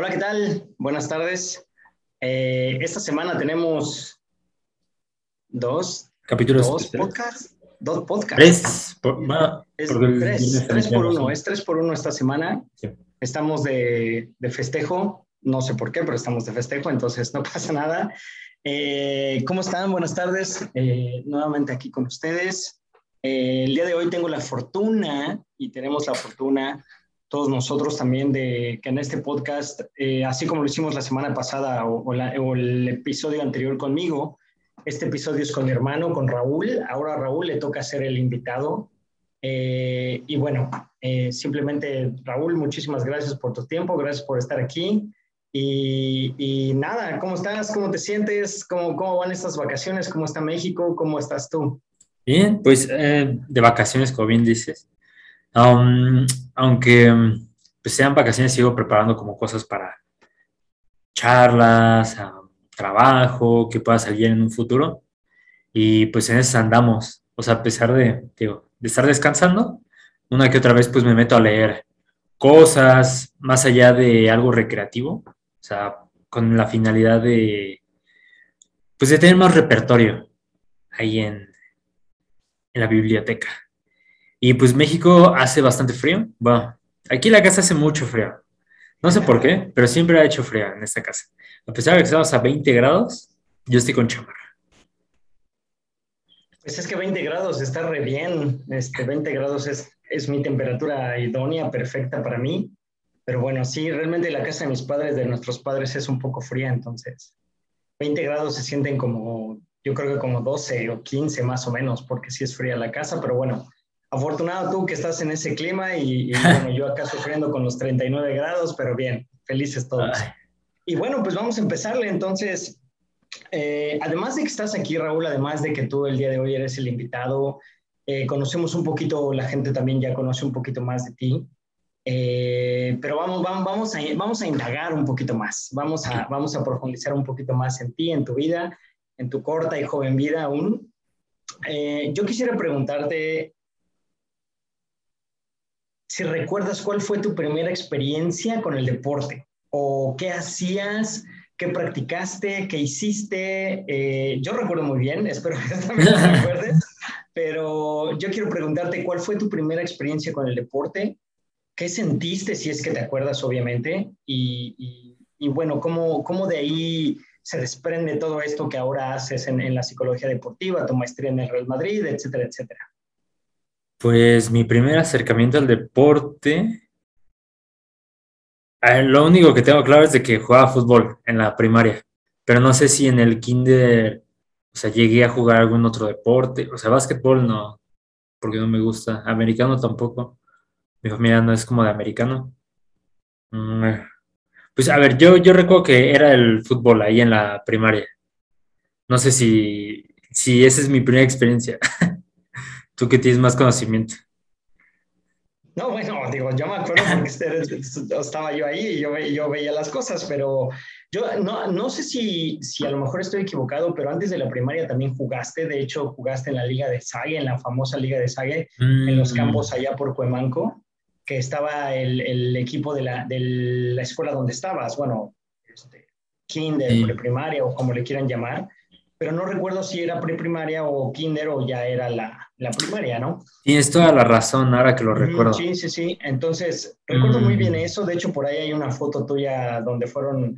Hola, ¿qué tal? Buenas tardes. Eh, esta semana tenemos dos, capítulos. Dos podcasts. Dos podcasts. Tres. Por, es tres, tres por uno. Es tres por uno esta semana. Estamos de, de, festejo. No sé por qué, pero estamos de festejo, entonces no pasa nada. Eh, ¿Cómo están? Buenas tardes. Eh, nuevamente aquí con ustedes. el día de hoy tengo la fortuna y tenemos la fortuna todos nosotros también de que en este podcast, eh, así como lo hicimos la semana pasada o, el episodio anterior conmigo, este episodio es con mi hermano, con Raúl. Ahora Raúl le toca ser el invitado. Eh, y bueno, eh, simplemente Raúl, muchísimas gracias por tu tiempo, gracias por estar aquí. Y, y nada, ¿cómo estás? ¿Cómo te sientes? ¿Cómo, ¿Cómo van estas vacaciones? ¿Cómo está México? ¿Cómo estás tú? Bien, pues de vacaciones, como bien dices. Um, aunque pues, sean vacaciones, sigo preparando como cosas para charlas, trabajo, que pueda salir en un futuro. Y pues en eso andamos. O sea, a pesar de, de estar descansando, una que otra vez pues me meto a leer cosas más allá de algo recreativo. O sea, con la finalidad de, pues de tener más repertorio ahí en, en la biblioteca. Y pues México hace bastante frío. Bueno, aquí la casa hace mucho frío. No sé por qué, pero siempre ha hecho frío en esta casa. A pesar de que estamos a 20 grados, yo estoy con chamarra. Pues es que 20 grados está re bien. Este, 20 grados es, es mi temperatura idónea, perfecta para mí. Pero bueno, sí, realmente la casa de mis padres, de nuestros padres, es un poco fría, entonces 20 grados se sienten como, yo creo que como 12 o 15 más o menos, porque sí es fría la casa, pero bueno, afortunado tú que estás en ese clima y, bueno, yo acá sufriendo con los 39 grados, pero bien, felices todos. Y bueno, pues vamos a empezarle entonces. Eh, además de que estás aquí, Raúl, además de que tú el día de hoy eres el invitado, eh, conocemos un poquito, la gente también ya conoce un poquito más de ti, eh, pero vamos, vamos, vamos, a, vamos a indagar un poquito más, vamos a, vamos a profundizar un poquito más en ti, en tu vida, en tu corta y joven vida aún. yo quisiera preguntarte, si recuerdas cuál fue tu primera experiencia con el deporte o qué hacías, qué practicaste, qué hiciste. Eh, yo recuerdo muy bien, espero que también lo recuerdes, pero yo quiero preguntarte cuál fue tu primera experiencia con el deporte, qué sentiste, si es que te acuerdas, obviamente, y, bueno, cómo, cómo de ahí se desprende todo esto que ahora haces en, en la psicología deportiva, tu maestría en el Real Madrid, etcétera, etcétera. Pues mi primer acercamiento al deporte, lo único que tengo claro es de que jugaba fútbol en la primaria, pero no sé si en el kinder, o sea, llegué a jugar algún otro deporte, o sea, básquetbol no, porque no me gusta, americano tampoco, mi familia no es como de americano. Mm, pues a ver, yo, yo recuerdo que era el fútbol ahí en la primaria. No sé si, si esa es mi primera experiencia. Tú que tienes más conocimiento. No, bueno, digo, yo me acuerdo porque estaba yo ahí y yo, yo veía las cosas, pero yo no, no sé si, si a lo mejor estoy equivocado, pero antes de la primaria también jugaste, de hecho jugaste en la Liga de Sague, en la famosa Liga de Sague, en los mm. campos allá por Cuemanco, que estaba el, el equipo de la, de la, escuela donde estabas, bueno, este, kinder, preprimaria o como le quieran llamar, pero no recuerdo si era preprimaria o kinder o ya era la, la primaria, ¿no? Tienes toda la razón ahora que lo recuerdo. Sí, sí, sí. Entonces, recuerdo muy bien mm. eso. De hecho, por ahí hay una foto tuya donde fueron,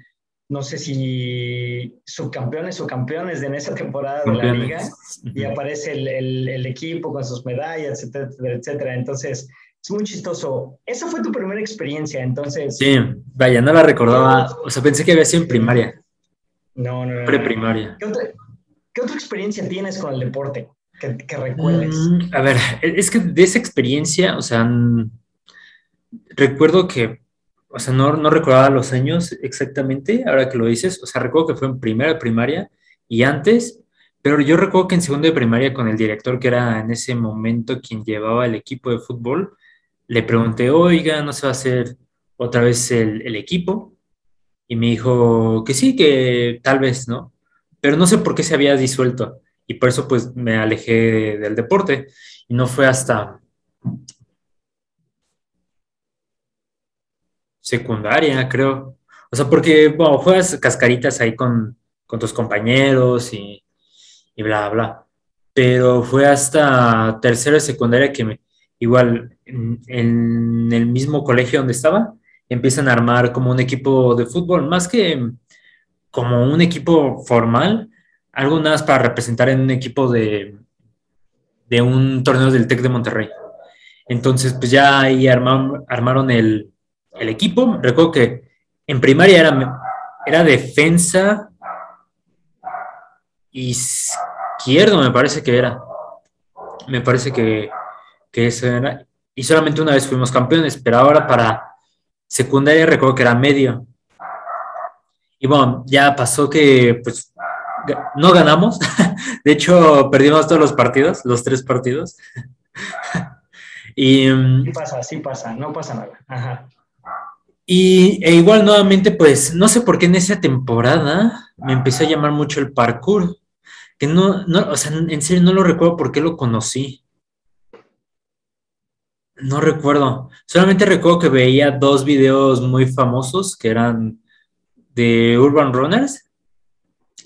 no sé si subcampeones o campeones de en esa temporada de la liga y aparece el, el, equipo con sus medallas, etcétera, etcétera. Entonces, es muy chistoso. Esa fue tu primera experiencia, entonces. Sí, vaya, no la recordaba. O sea, pensé que había sido en primaria. No, no, no. Preprimaria. ¿Qué otra, ¿Qué otra experiencia tienes con el deporte? Que, recuerdes? Mm, a ver, es que de esa experiencia, o sea, recuerdo que, o sea, no, no recordaba los años exactamente, ahora que lo dices, o sea, recuerdo que fue en primera primaria y antes, pero yo recuerdo que en segundo de primaria con el director, que era en ese momento quien llevaba el equipo de fútbol, le pregunté, oiga, ¿no se va a hacer otra vez el, el equipo? Y me dijo que sí, que tal vez, ¿no? Pero no sé por qué se había disuelto y por eso pues me alejé del deporte y no fue hasta secundaria, creo, O sea, porque, bueno, juegas cascaritas ahí con, tus compañeros y, y, bla, bla. Pero fue hasta tercero de secundaria que me, igual, en, en el mismo colegio donde estaba, empiezan a armar como un equipo de fútbol, más que como un equipo formal, algo nada más para representar en un equipo de, de un torneo del TEC de Monterrey. Entonces, pues ya ahí armaron, armaron el, equipo. Recuerdo que en primaria era, era defensa izquierdo, me parece que era. Me parece que, que eso era. Y solamente una vez fuimos campeones, pero ahora para secundaria recuerdo que era medio. Y bueno, ya pasó que pues no ganamos. De hecho, perdimos todos los partidos, los tres partidos. y, mm, sí pasa, sí pasa, no pasa nada. Y e igual nuevamente, pues no sé por qué en esa temporada me empezó a llamar mucho el parkour. Que no, no, o sea, en serio no lo recuerdo por qué lo conocí. No recuerdo. Solamente recuerdo que veía dos videos muy famosos que eran de Urban Runners.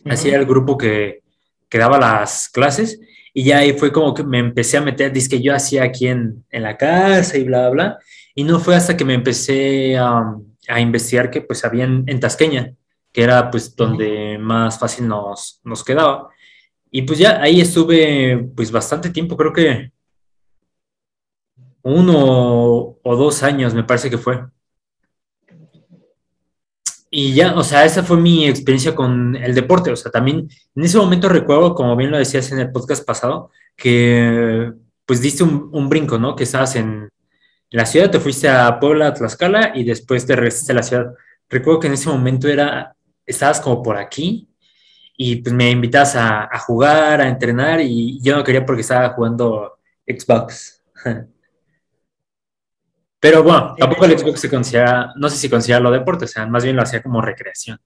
Así era el grupo que, que, daba las clases. Y ya ahí fue como que me empecé a meter, dice que yo hacía aquí en, en, la casa y bla, bla. Y no fue hasta que me empecé a, a investigar que pues había en, Tasqueña, que era pues donde más fácil nos, nos quedaba. Y pues ya ahí estuve pues bastante tiempo, creo que uno o dos años me parece que fue. Y ya, o sea, esa fue mi experiencia con el deporte. O sea, también en ese momento recuerdo, como bien lo decías en el podcast pasado, que pues diste un, brinco, ¿no? Que estabas en, la ciudad, te fuiste a Puebla, a Tlaxcala y después te regresaste a la ciudad. Recuerdo que en ese momento era, estabas como por aquí y pues me invitas a, a jugar, a entrenar y yo no quería porque estaba jugando Xbox. Pero bueno, tampoco el Xbox se considera, no sé si considera lo deporte, o sea, más bien lo hacía como recreación.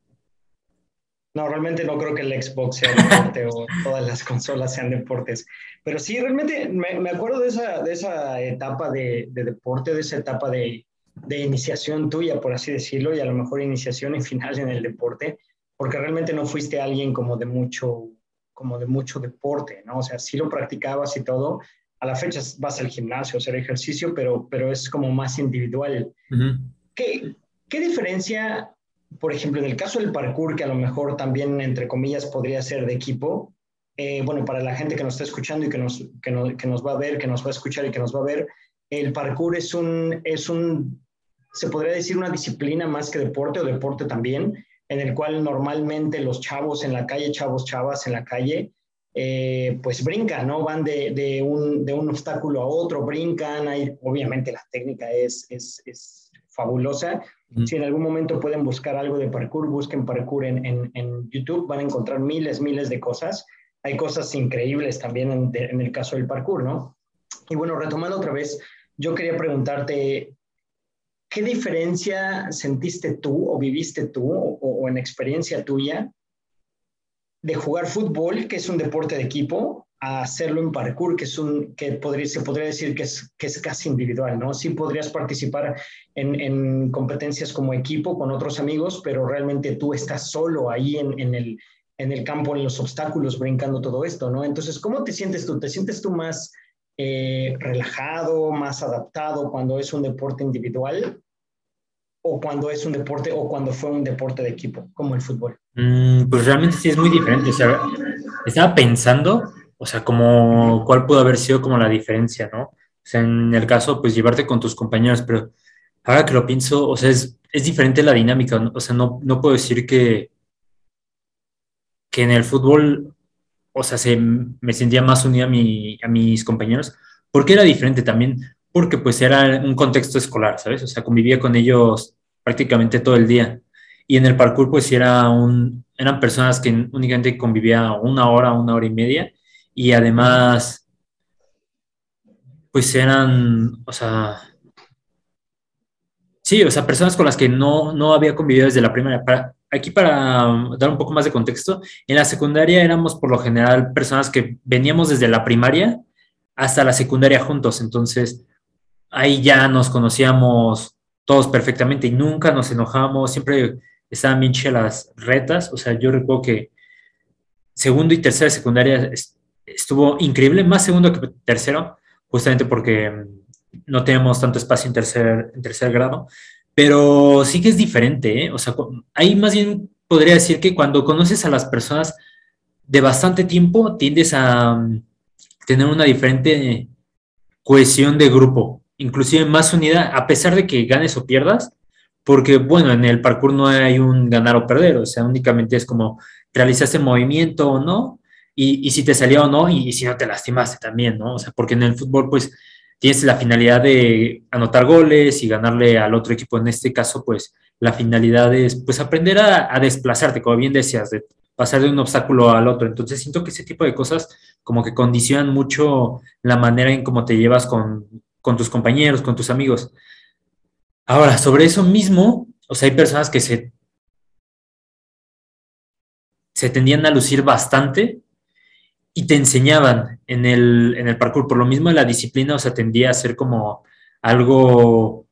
No, realmente no creo que el Xbox sea deporte o todas las consolas sean deportes. Pero sí, realmente me, acuerdo de esa, de esa etapa de, deporte, de esa etapa de, de, iniciación tuya, por así decirlo, y a lo mejor iniciación y final en el deporte, porque realmente no fuiste alguien como de mucho, como de mucho deporte, ¿no? O sea, sí lo practicabas y todo, a la fecha vas al gimnasio a hacer ejercicio, pero, pero es como más individual. ¿Qué, ¿Qué, diferencia, por ejemplo, en el caso del parkour, que a lo mejor también, entre comillas, podría ser de equipo? Eh, bueno, para la gente que nos está escuchando y que nos, que, que nos va a ver, que nos va a escuchar y que nos va a ver, el parkour es un, es un, se podría decir una disciplina más que deporte o deporte también, en el cual normalmente los chavos en la calle, chavos, chavas en la calle, eh, pues brincan, ¿no? Van de, de, un, de, un, obstáculo a otro, brincan, hay, obviamente la técnica es, es, es fabulosa. Si en algún momento pueden buscar algo de parkour, busquen parkour en, en, en, YouTube, van a encontrar miles, miles de cosas. Hay cosas increíbles también en, en el caso del parkour, ¿no? Y bueno, retomando otra vez, yo quería preguntarte, ¿qué diferencia sentiste tú o viviste tú o, o en experiencia tuya de jugar fútbol, que es un deporte de equipo, a hacerlo en parkour, que es un que podría, se podría decir que es, que es casi individual, ¿no? Sí podrías participar en, en competencias como equipo con otros amigos, pero realmente tú estás solo ahí en, en, el, en el campo, en los obstáculos, brincando todo esto, ¿no? Entonces, ¿cómo te sientes tú? ¿Te sientes tú más eh, relajado, más adaptado cuando es un deporte individual? o cuando es un deporte o cuando fue un deporte de equipo, como el fútbol? Mm, pues realmente sí es muy diferente. O sea, estaba pensando, o sea, como cuál pudo haber sido como la diferencia, ¿no? O sea, en el caso, pues llevarte con tus compañeros, pero ahora que lo pienso, o sea, es, es diferente la dinámica, ¿no? o sea, no, no puedo decir que, que en el fútbol, o sea, se, me sentía más unido a, mi, a mis compañeros, porque era diferente también, porque pues era un contexto escolar, ¿sabes? O sea, convivía con ellos prácticamente todo el día. Y en el parkour, pues era un, eran personas que únicamente convivía una hora, una hora y media, y además, pues eran, o sea, sí, o sea, personas con las que no, no había convivido desde la primaria. Para, aquí para dar un poco más de contexto, en la secundaria éramos por lo general personas que veníamos desde la primaria hasta la secundaria juntos, entonces ahí ya nos conocíamos todos perfectamente y nunca nos enojamos, siempre estaban bien chidas las retas, o sea, yo recuerdo que segundo y tercera secundaria estuvo increíble, más segundo que tercero, justamente porque mm, no tenemos tanto espacio en tercer, en tercer grado, pero sí que es diferente, ¿eh? o sea, ahí más bien podría decir que cuando conoces a las personas de bastante tiempo, tiendes a mm, tener una diferente cohesión de grupo, inclusive más unida, a pesar de que ganes o pierdas, porque bueno, en el parkour no hay un ganar o perder, o sea, únicamente es como realizaste movimiento o no, y, si te salió o no, y, si no te lastimaste también, ¿no? O sea, porque en el fútbol, pues, tienes la finalidad de anotar goles y ganarle al otro equipo. En este caso, pues, la finalidad es, pues, aprender a, a desplazarte, como bien decías, de pasar de un obstáculo al otro. Entonces, siento que ese tipo de cosas como que condicionan mucho la manera en cómo te llevas con, con tus compañeros, con tus amigos. Ahora, sobre eso mismo, o sea, hay personas que se, se tendían a lucir bastante y te enseñaban en el, en el parkour. Por lo mismo, la disciplina, o sea, tendía a ser como algo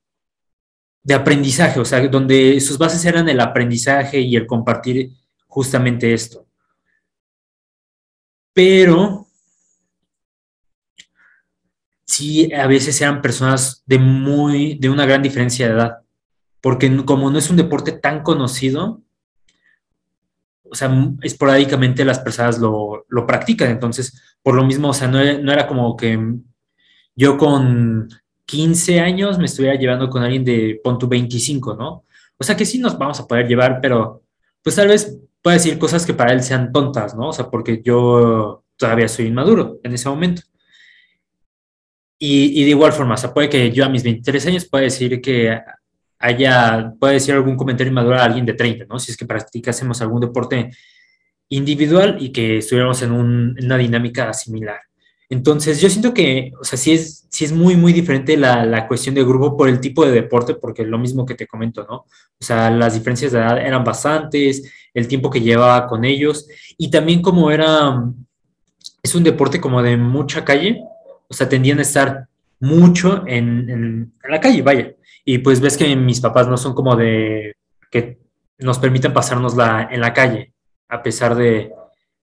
de aprendizaje, o sea, donde sus bases eran el aprendizaje y el compartir justamente esto. Pero sí, a veces eran personas de muy, de una gran diferencia de edad, porque como no es un deporte tan conocido, o sea, esporádicamente las personas lo, practican. Entonces, por lo mismo, o sea, no, era como que yo con 15 años me estuviera llevando con alguien de punto 25, ¿no? O sea, que sí nos vamos a poder llevar, pero pues tal vez pueda decir cosas que para él sean tontas, ¿no? O sea, porque yo todavía soy inmaduro en ese momento. Y, y de igual forma, o sea, puede que yo a mis 23 años pueda decir que haya, puede decir algún comentario inmaduro a alguien de 30, ¿no? Si es que practicásemos algún deporte individual y que estuviéramos en, una dinámica similar. Entonces, yo siento que, o sea, sí es, sí es muy, muy diferente la, la, cuestión de grupo por el tipo de deporte, porque lo mismo que te comento, ¿no? O sea, las diferencias de edad eran bastantes, el tiempo que llevaba con ellos, y también como era, es un deporte como de mucha calle, o sea, tendían a estar mucho en, en la calle, vaya. Y pues ves que mis papás no son como de que nos permiten pasárnosla en la calle, a pesar de,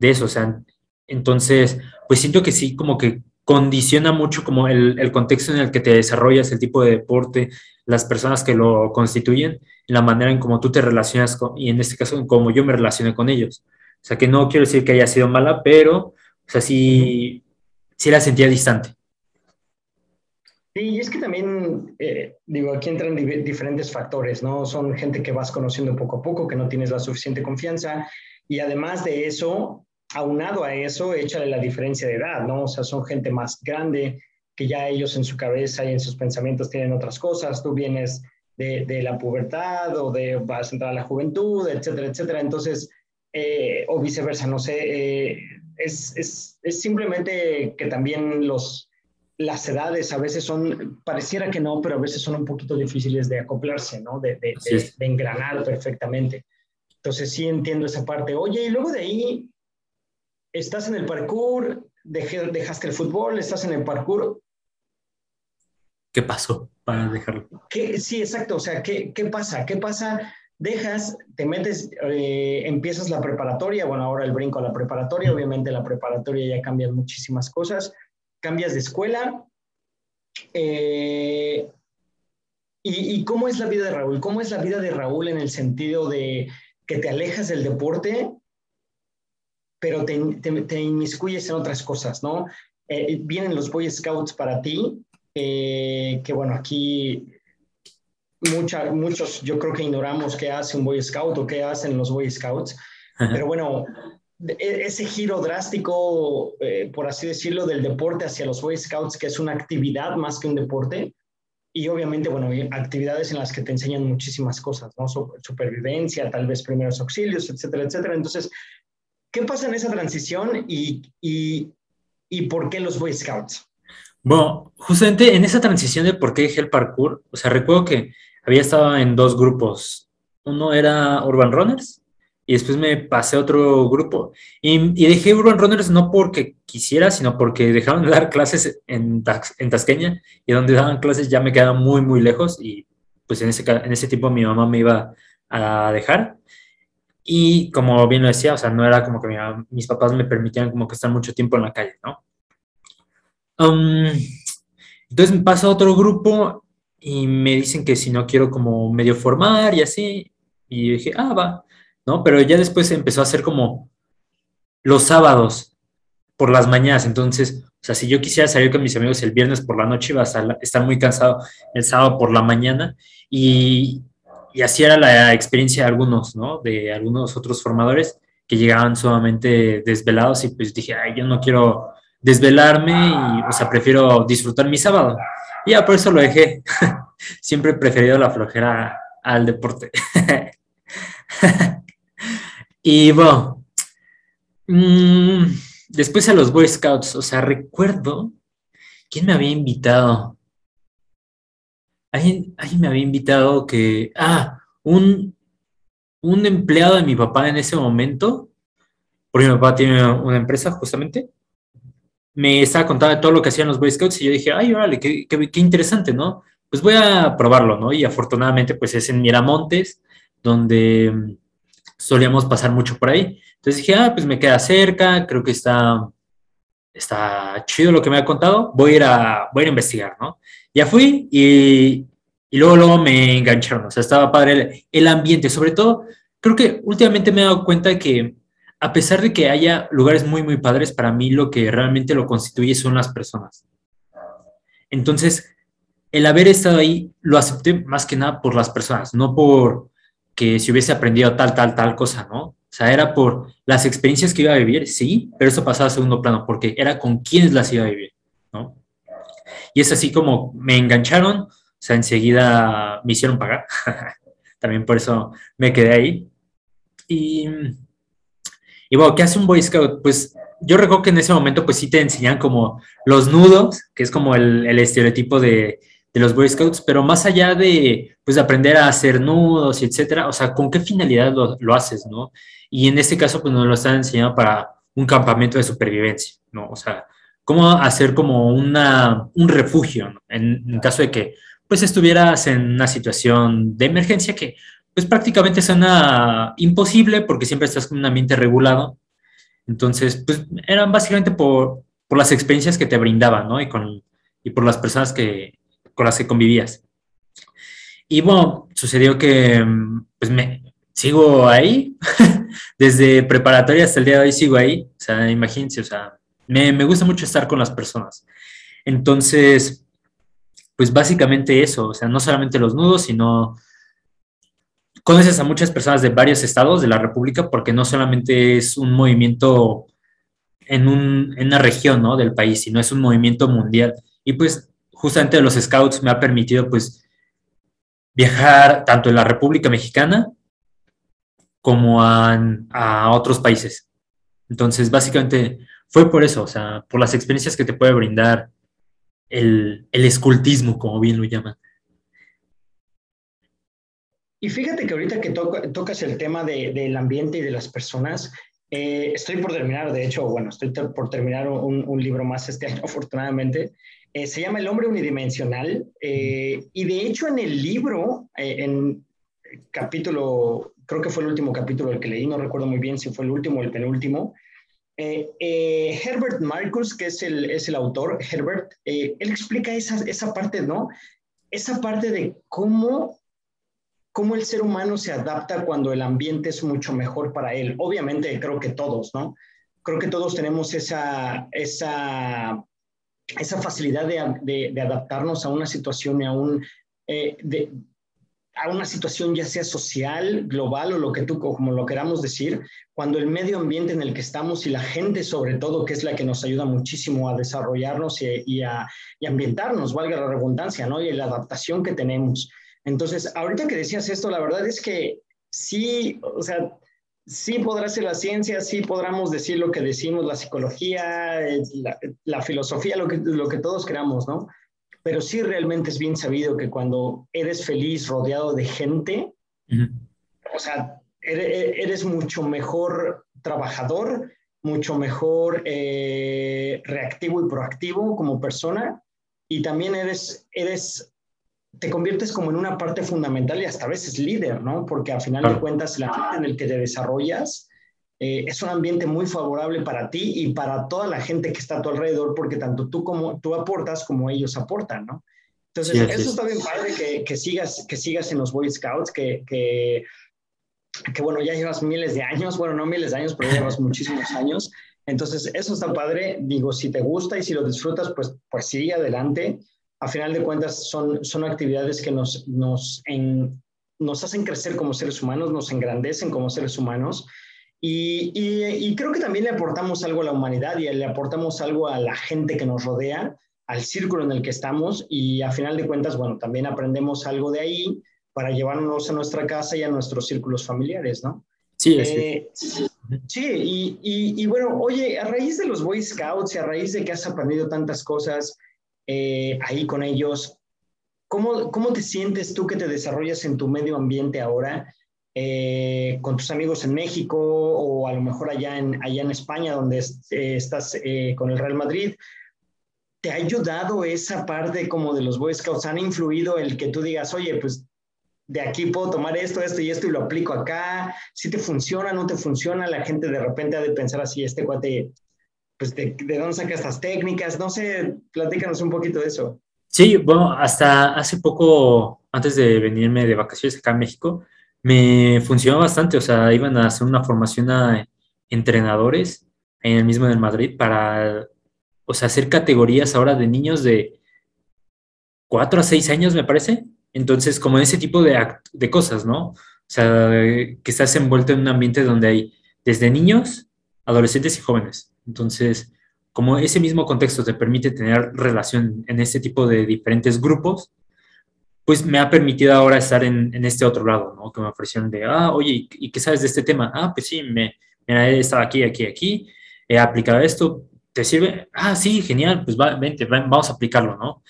eso. O sea, entonces, pues siento que sí, como que condiciona mucho como el, contexto en el que te desarrollas, el tipo de deporte, las personas que lo constituyen, la manera en cómo tú te relacionas con, y en este caso, en cómo yo me relacioné con ellos. O sea, que no quiero decir que haya sido mala, pero, o sea, sí, sí la sentía distante. Sí, y es que también, eh, digo, aquí entran diferentes factores, ¿no? Son gente que vas conociendo poco a poco, que no tienes la suficiente confianza, y además de eso, aunado a eso, échale la diferencia de edad, ¿no? O sea, son gente más grande, que ya ellos en su cabeza y en sus pensamientos tienen otras cosas, tú vienes de, de la pubertad o de vas a entrar a la juventud, etcétera, etcétera, entonces, eh, o viceversa, no sé, eh, es, es, es simplemente que también los las edades a veces son, pareciera que no, pero a veces son un poquito difíciles de acoplarse, ¿no? De, de, engranar perfectamente. Entonces sí entiendo esa parte. Oye, y luego de ahí, estás en el parkour, dejaste el fútbol, estás en el parkour. ¿Qué pasó para dejarlo? ¿Qué, sí, exacto. O sea, ¿qué, ¿qué pasa? ¿Qué pasa? Dejas, te metes, eh, empiezas la preparatoria, bueno, ahora el brinco a la preparatoria, obviamente la preparatoria ya cambian muchísimas cosas cambias de escuela. Eh, y, cómo es la vida de Raúl? ¿Cómo es la vida de Raúl en el sentido de que te alejas del deporte, pero te, te, inmiscuyes en otras cosas, ¿no? Eh, vienen los Boy Scouts para ti, eh, que bueno, aquí mucha, muchos yo creo que ignoramos qué hace un Boy Scout o qué hacen los Boy Scouts, pero bueno, e, ese giro drástico, eh, por así decirlo, del deporte hacia los Boy Scouts, que es una actividad más que un deporte, y obviamente, bueno, actividades en las que te enseñan muchísimas cosas, ¿no? Supervivencia, tal vez primeros auxilios, etcétera, etcétera. Entonces, ¿qué pasa en esa transición y, y, y por qué los Boy Scouts? Bueno, justamente en esa transición de por qué dejé el parkour, o sea, recuerdo que había estado en dos grupos. Uno era Urban Runners y después me pasé a otro grupo. Y, dejé Urban Runners no porque quisiera, sino porque dejaron de dar clases en, en Tasqueña y donde daban clases ya me quedaba muy, muy lejos y pues en ese, en ese tiempo mi mamá me iba a dejar. Y como bien lo decía, o sea, no era como que mis papás me permitían como que estar mucho tiempo en la calle, ¿no? Um, entonces me pasa a otro grupo y me dicen que si no quiero como medio formar y así. Y dije, ah, va, ¿no? Pero ya después empezó a ser como los sábados por las mañanas. Entonces, o sea, si yo quisiera salir con mis amigos el viernes por la noche, iba a estar muy cansado el sábado por la mañana. Y, y así era la experiencia de algunos, ¿no? De algunos otros formadores que llegaban sumamente desvelados y pues dije, ay, yo no quiero desvelarme y, o sea, prefiero disfrutar mi sábado. Y ya por eso lo dejé. Siempre he preferido la flojera al deporte. y bueno, mm, después a los Boy Scouts, o sea, recuerdo quién me había invitado. Alguien, me había invitado que, ah, un, un empleado de mi papá en ese momento, porque mi papá tiene una empresa justamente, me estaba contando todo lo que hacían los Boy Scouts y yo dije, ay, órale, qué, qué, interesante, ¿no? Pues voy a probarlo, ¿no? Y afortunadamente, pues es en Miramontes, donde mm, solíamos pasar mucho por ahí. Entonces dije, ah, pues me queda cerca, creo que está, está chido lo que me ha contado, voy a ir a, voy a, investigar, ¿no? Ya fui y, y, luego, luego me engancharon, o sea, estaba padre el, el ambiente, sobre todo, creo que últimamente me he dado cuenta que a pesar de que haya lugares muy, muy padres, para mí lo que realmente lo constituye son las personas. Entonces, el haber estado ahí lo acepté más que nada por las personas, no por que si hubiese aprendido tal, tal, tal cosa, ¿no? O sea, era por las experiencias que iba a vivir, sí, pero eso pasaba a segundo plano, porque era con quienes las iba a vivir, ¿no? Y es así como me engancharon, o sea, enseguida me hicieron pagar, también por eso me quedé ahí. Y y bueno, ¿qué hace un Boy Scout? Pues yo recuerdo que en ese momento pues sí te enseñan como los nudos, que es como el, estereotipo de, los Boy Scouts, pero más allá de pues aprender a hacer nudos y etcétera, o sea, ¿con qué finalidad lo, haces, no? Y en este caso pues nos lo están enseñando para un campamento de supervivencia, ¿no? O sea, cómo hacer como una, un refugio, en, en caso de que pues estuvieras en una situación de emergencia que pues prácticamente suena imposible porque siempre estás con un ambiente regulado. Entonces, pues eran básicamente por, por las experiencias que te brindaban, ¿no? Y, con, y por las personas que, con las que convivías. Y bueno, sucedió que pues me sigo ahí, desde preparatoria hasta el día de hoy sigo ahí, o sea, imagínense, o sea, me, me gusta mucho estar con las personas. Entonces, pues básicamente eso, o sea, no solamente los nudos, sino conoces a muchas personas de varios estados de la República porque no solamente es un movimiento en, una región ¿no? del país, sino es un movimiento mundial. Y pues justamente los scouts me ha permitido pues viajar tanto en la República Mexicana como a, otros países. Entonces, básicamente fue por eso, o sea, por las experiencias que te puede brindar el, el escultismo, como bien lo llaman. Y fíjate que ahorita que tocas el tema del ambiente y de las personas, eh, estoy por terminar, de hecho, bueno, estoy por terminar un, libro más este año, afortunadamente. Eh, se llama El hombre unidimensional. Eh, y de hecho, en el libro, en capítulo, creo que fue el último capítulo el que leí, no recuerdo muy bien si fue el último o el penúltimo. Herbert Marcus, que es el, es el autor, Herbert, él explica esa, esa parte, ¿no? Esa parte de cómo cómo el ser humano se adapta cuando el ambiente es mucho mejor para él. Obviamente, creo que todos, ¿no? Creo que todos tenemos esa, esa, esa facilidad de, de, adaptarnos a una situación y a, un, eh, de, a una situación ya sea social, global o lo que tú, como lo queramos decir, cuando el medio ambiente en el que estamos y la gente sobre todo, que es la que nos ayuda muchísimo a desarrollarnos y, y, a, y ambientarnos, valga la redundancia, ¿no? Y la adaptación que tenemos. Entonces, ahorita que decías esto, la verdad es que sí, o sea, sí podrá ser la ciencia, sí podremos decir lo que decimos, la psicología, la, filosofía, lo que, lo que todos creamos, ¿no? Pero sí realmente es bien sabido que cuando eres feliz rodeado de gente, o sea, eres, mucho mejor trabajador, mucho mejor eh, reactivo y proactivo como persona y también eres, eres te conviertes como en una parte fundamental y hasta a veces líder, ¿no? Porque a final de cuentas, el ambiente en el que te desarrollas eh, es un ambiente muy favorable para ti y para toda la gente que está a tu alrededor, porque tanto tú como tú aportas como ellos aportan, ¿no? Entonces, eso está bien padre que, que, sigas, que sigas en los Boy Scouts, que, que, que, bueno, ya llevas miles de años, bueno, no miles de años, pero llevas muchísimos años. Entonces, eso está padre. Digo, si te gusta y si lo disfrutas, pues, pues sigue adelante a final de cuentas son, son actividades que nos, nos, nos hacen crecer como seres humanos, nos engrandecen como seres humanos. Y, y, creo que también le aportamos algo a la humanidad y le aportamos algo a la gente que nos rodea, al círculo en el que estamos y a final de cuentas, bueno, también aprendemos algo de ahí para llevarnos a nuestra casa y a nuestros círculos familiares, ¿no? Sí, eh, sí. Y, y, bueno, oye, a raíz de los Boy Scouts y a raíz de que has aprendido tantas cosas, eh, ahí con ellos. ¿Cómo, ¿Cómo te sientes tú que te desarrollas en tu medio ambiente ahora? Eh, con tus amigos en México o a lo mejor allá en, allá en España donde eh, estás con el Real Madrid. ¿Te ha ayudado esa parte como de los Boy Scouts? ¿Han influido el que tú digas, oye, pues de aquí puedo tomar esto, esto y esto y lo aplico acá? Si te funciona, no te funciona, la gente de repente ha de pensar así, este cuate pues, de, dónde saca estas técnicas, no sé, platícanos un poquito de eso. Sí, bueno, hasta hace poco, antes de venirme de vacaciones acá en México, me funcionó bastante, o sea, iban a hacer una formación a entrenadores en el mismo en Madrid para, o sea, hacer categorías ahora de niños de 4 a 6 años, me parece. Entonces, como ese tipo de, de cosas, ¿no? O sea, que estás envuelto en un ambiente donde hay desde niños, adolescentes y jóvenes. Entonces, como ese mismo contexto te permite tener relación en este tipo de diferentes grupos, pues me ha permitido ahora estar en, este otro lado, ¿no? Que me ofrecieron de, ah, oye, ¿y qué sabes de este tema? Ah, pues sí, me, he estado aquí, aquí, aquí, he aplicado esto, ¿te sirve? Ah, sí, genial, pues va, vente, vamos a aplicarlo, ¿no?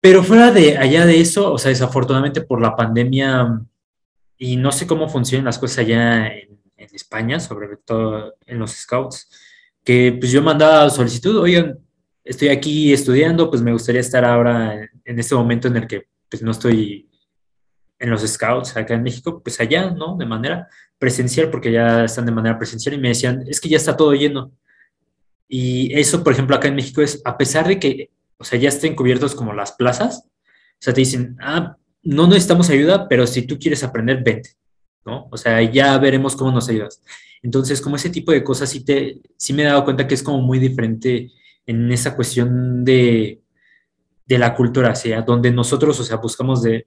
Pero fuera de allá de eso, o sea, desafortunadamente por la pandemia, y no sé cómo funcionan las cosas allá en, en España, sobre todo en los scouts, que pues yo mandaba solicitud, oigan, estoy aquí estudiando, pues me gustaría estar ahora en, este momento en el que pues no estoy en los scouts acá en México, pues allá, ¿no? De manera presencial, porque ya están de manera presencial y me decían, es que ya está todo lleno. Y eso, por ejemplo, acá en México es, a pesar de que, o sea, ya estén cubiertos como las plazas, o sea, te dicen, ah, no necesitamos ayuda, pero si tú quieres aprender, vente, ¿no? O sea, ya veremos cómo nos ayudas. Entonces, como ese tipo de cosas sí, te, sí me he dado cuenta que es como muy diferente en esa cuestión de, de la cultura, sea, donde nosotros, o sea, buscamos de,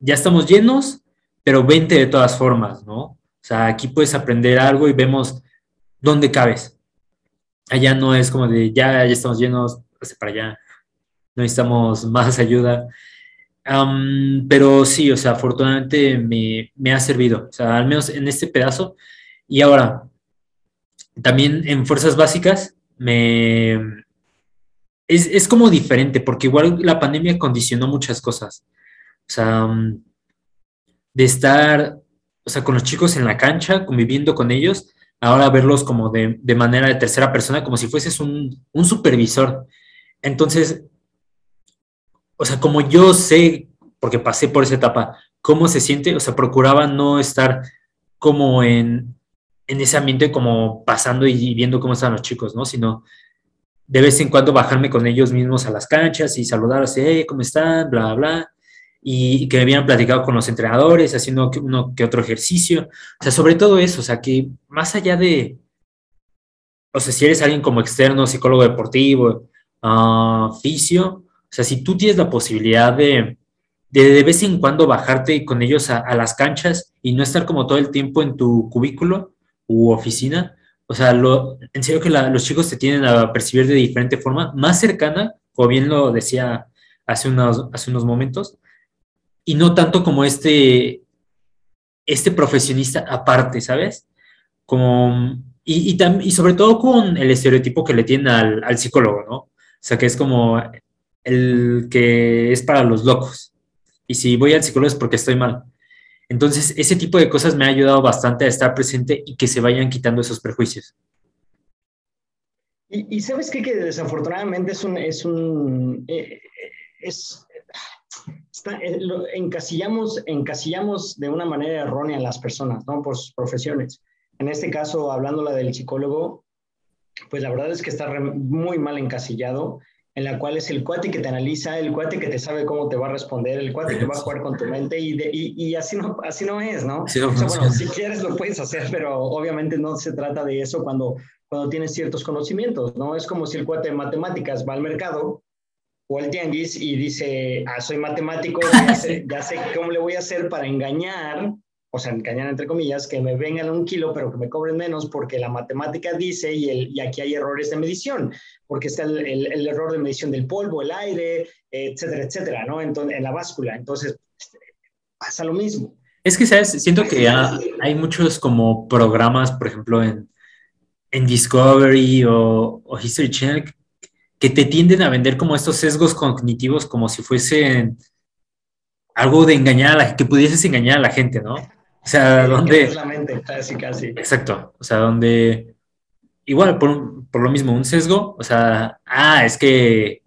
ya estamos llenos, pero vente de todas formas, ¿no? O sea, aquí puedes aprender algo y vemos dónde cabes. Allá no es como de, ya, ya estamos llenos, hace para allá, no necesitamos más ayuda. pero sí, o sea, afortunadamente me, me, ha servido, o sea, al menos en este pedazo, y ahora, también en fuerzas básicas, me... Es, como diferente, porque igual la pandemia condicionó muchas cosas. O sea, mm, de estar, o sea, con los chicos en la cancha, conviviendo con ellos, ahora verlos como de, manera de tercera persona, como si fueses un, un, supervisor. Entonces, o sea, como yo sé, porque pasé por esa etapa, cómo se siente, o sea, procuraba no estar como en, en ese ambiente como pasando y viendo cómo están los chicos, ¿no? Sino de vez en cuando bajarme con ellos mismos a las canchas y saludar así, hey, ¿cómo están? Bla, bla. Y que me habían platicado con los entrenadores, haciendo uno que otro ejercicio. O sea, sobre todo eso, o sea, que más allá de, o sea, si eres alguien como externo, psicólogo deportivo, uh, fisio, o sea, si tú tienes la posibilidad de, de, de vez en cuando bajarte con ellos a, las canchas y no estar como todo el tiempo en tu cubículo, u oficina, o sea, lo, en serio que los chicos te tienen a percibir de diferente forma, más cercana, como bien lo decía hace unos, hace unos momentos, y no tanto como este, este profesionista aparte, ¿sabes? Como, y, y, y sobre todo con el estereotipo que le tienen al, al psicólogo, ¿no? O sea, que es como el que es para los locos. Y si voy al psicólogo es porque estoy mal. Entonces, ese tipo de cosas me ha ayudado bastante a estar presente y que se vayan quitando esos prejuicios. Y, sabes qué? que desafortunadamente es un, es un, eh, es, eh, encasillamos, encasillamos de una manera errónea a las personas, ¿no? Por sus profesiones. En este caso, hablando la del psicólogo, pues la verdad es que está muy mal encasillado, en la cual es el cuate que te analiza, el cuate que te sabe cómo te va a responder, el cuate que va a jugar con tu mente y, y, así, no, así no es, ¿no? bueno, si quieres lo puedes hacer, pero obviamente no se trata de eso cuando, cuando tienes ciertos conocimientos, ¿no? Es como si el cuate de matemáticas va al mercado o al tianguis y dice, ah, soy matemático, ya sé, ya sé cómo le voy a hacer para engañar, o sea, engañar entre comillas, que me vengan un kilo, pero que me cobren menos porque la matemática dice y, el, y aquí hay errores de medición, porque está el, el, error de medición del polvo, el aire, etcétera, etcétera, ¿no? Entonces, en la báscula. Entonces, pasa lo mismo. Es que, ¿sabes? Siento que hay muchos como programas, por ejemplo, en, en Discovery o, o History Channel que te tienden a vender como estos sesgos cognitivos como si fuesen algo de engañar a la que pudieses engañar a la gente, ¿no? O sea, donde... la mente, casi, casi. Exacto, o sea, donde... Igual, por, por lo mismo, un sesgo, o sea, ah, es que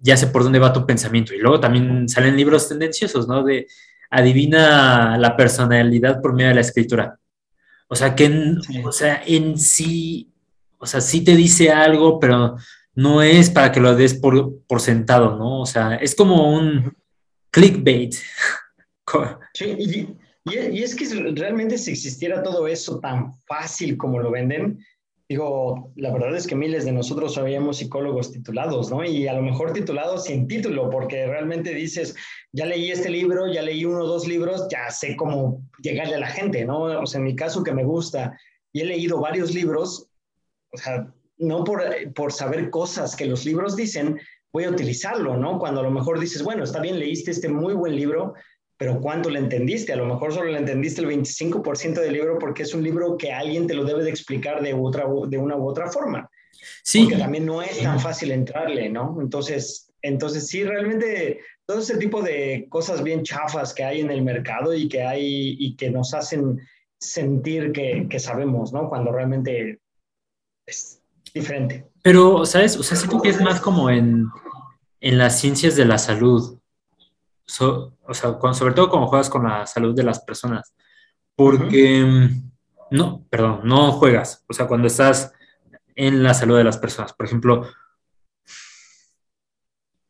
ya sé por dónde va tu pensamiento. Y luego también salen libros tendenciosos, ¿no? De adivina la personalidad por medio de la escritura. O sea, que en, o sea, en sí, o sea, sí te dice algo, pero no es para que lo des por, por sentado, ¿no? O sea, es como un clickbait. Sí, y, es que realmente si existiera todo eso tan fácil como lo venden, digo, la verdad es que miles de nosotros sabíamos psicólogos titulados, ¿no? Y a lo mejor titulados sin título, porque realmente dices, ya leí este libro, ya leí uno o dos libros, ya sé cómo llegarle a la gente, ¿no? O sea, en mi caso que me gusta y he leído varios libros, o sea, no por, por saber cosas que los libros dicen, voy a utilizarlo, ¿no? Cuando a lo mejor dices, bueno, está bien, leíste este muy buen libro, pero ¿cuánto le entendiste? A lo mejor solo le entendiste el 25% del libro porque es un libro que alguien te lo debe de explicar de, otra, de una u otra forma. Sí. Porque también no es tan fácil entrarle, ¿no? Entonces, entonces sí, realmente todo ese tipo de cosas bien chafas que hay en el mercado y que hay y que nos hacen sentir que, que sabemos, ¿no? Cuando realmente es, diferente. Pero, ¿sabes? O sea, siento que es más como en, en las ciencias de la salud. O sea, sobre todo cuando juegas con la salud de las personas. Porque, mm, no, perdón, no juegas. O sea, cuando estás en la salud de las personas. Por ejemplo,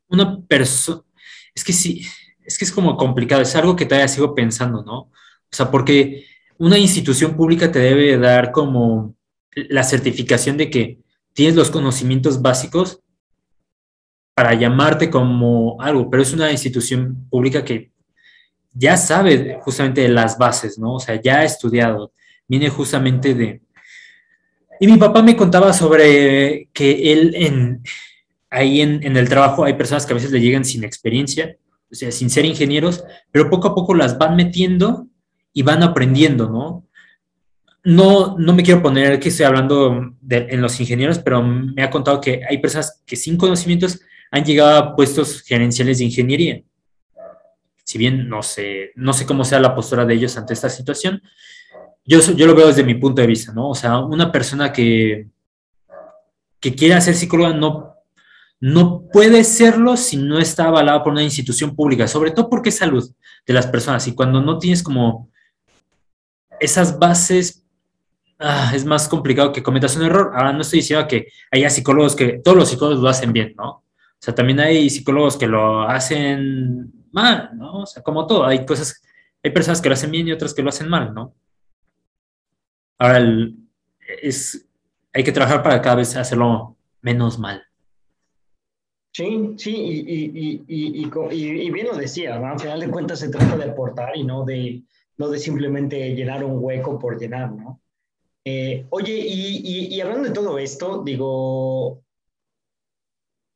una persona, es que sí, es que es como complicado, es algo que todavía sigo pensando, ¿no? O sea, porque una institución pública te debe dar como la certificación de que tienes los conocimientos básicos para llamarte como algo, pero es una institución pública que ya sabe justamente de las bases, ¿no? O sea, ya ha estudiado, viene justamente de... Y mi papá me contaba sobre que él en, ahí en, en el trabajo hay personas que a veces le llegan sin experiencia, o sea, sin ser ingenieros, pero poco a poco las van metiendo y van aprendiendo, ¿no? no, no me quiero poner que estoy hablando en los ingenieros, pero me ha contado que hay personas que sin conocimientos han llegado a puestos gerenciales de ingeniería. Si bien no sé, no sé cómo sea la postura de ellos ante esta situación, yo, yo lo veo desde mi punto de vista, ¿no? O sea, una persona que, que quiera ser psicóloga no, no puede serlo si no está avalada por una institución pública, sobre todo porque es salud de las personas. Y cuando no tienes como esas bases Ah, es más complicado que cometas un error. Ahora no estoy diciendo que haya psicólogos que, todos los psicólogos lo hacen bien, ¿no? O sea, también hay psicólogos que lo hacen mal, ¿no? O sea, como todo, hay cosas, hay personas que lo hacen bien y otras que lo hacen mal, ¿no? Ahora, es, hay que trabajar para cada vez hacerlo menos mal. Sí, sí, y, y, bien lo decía, ¿no? Al final de cuentas se trata de aportar y no de, no de simplemente llenar un hueco por llenar, ¿no? Eh, oye, y, hablando de todo esto, digo,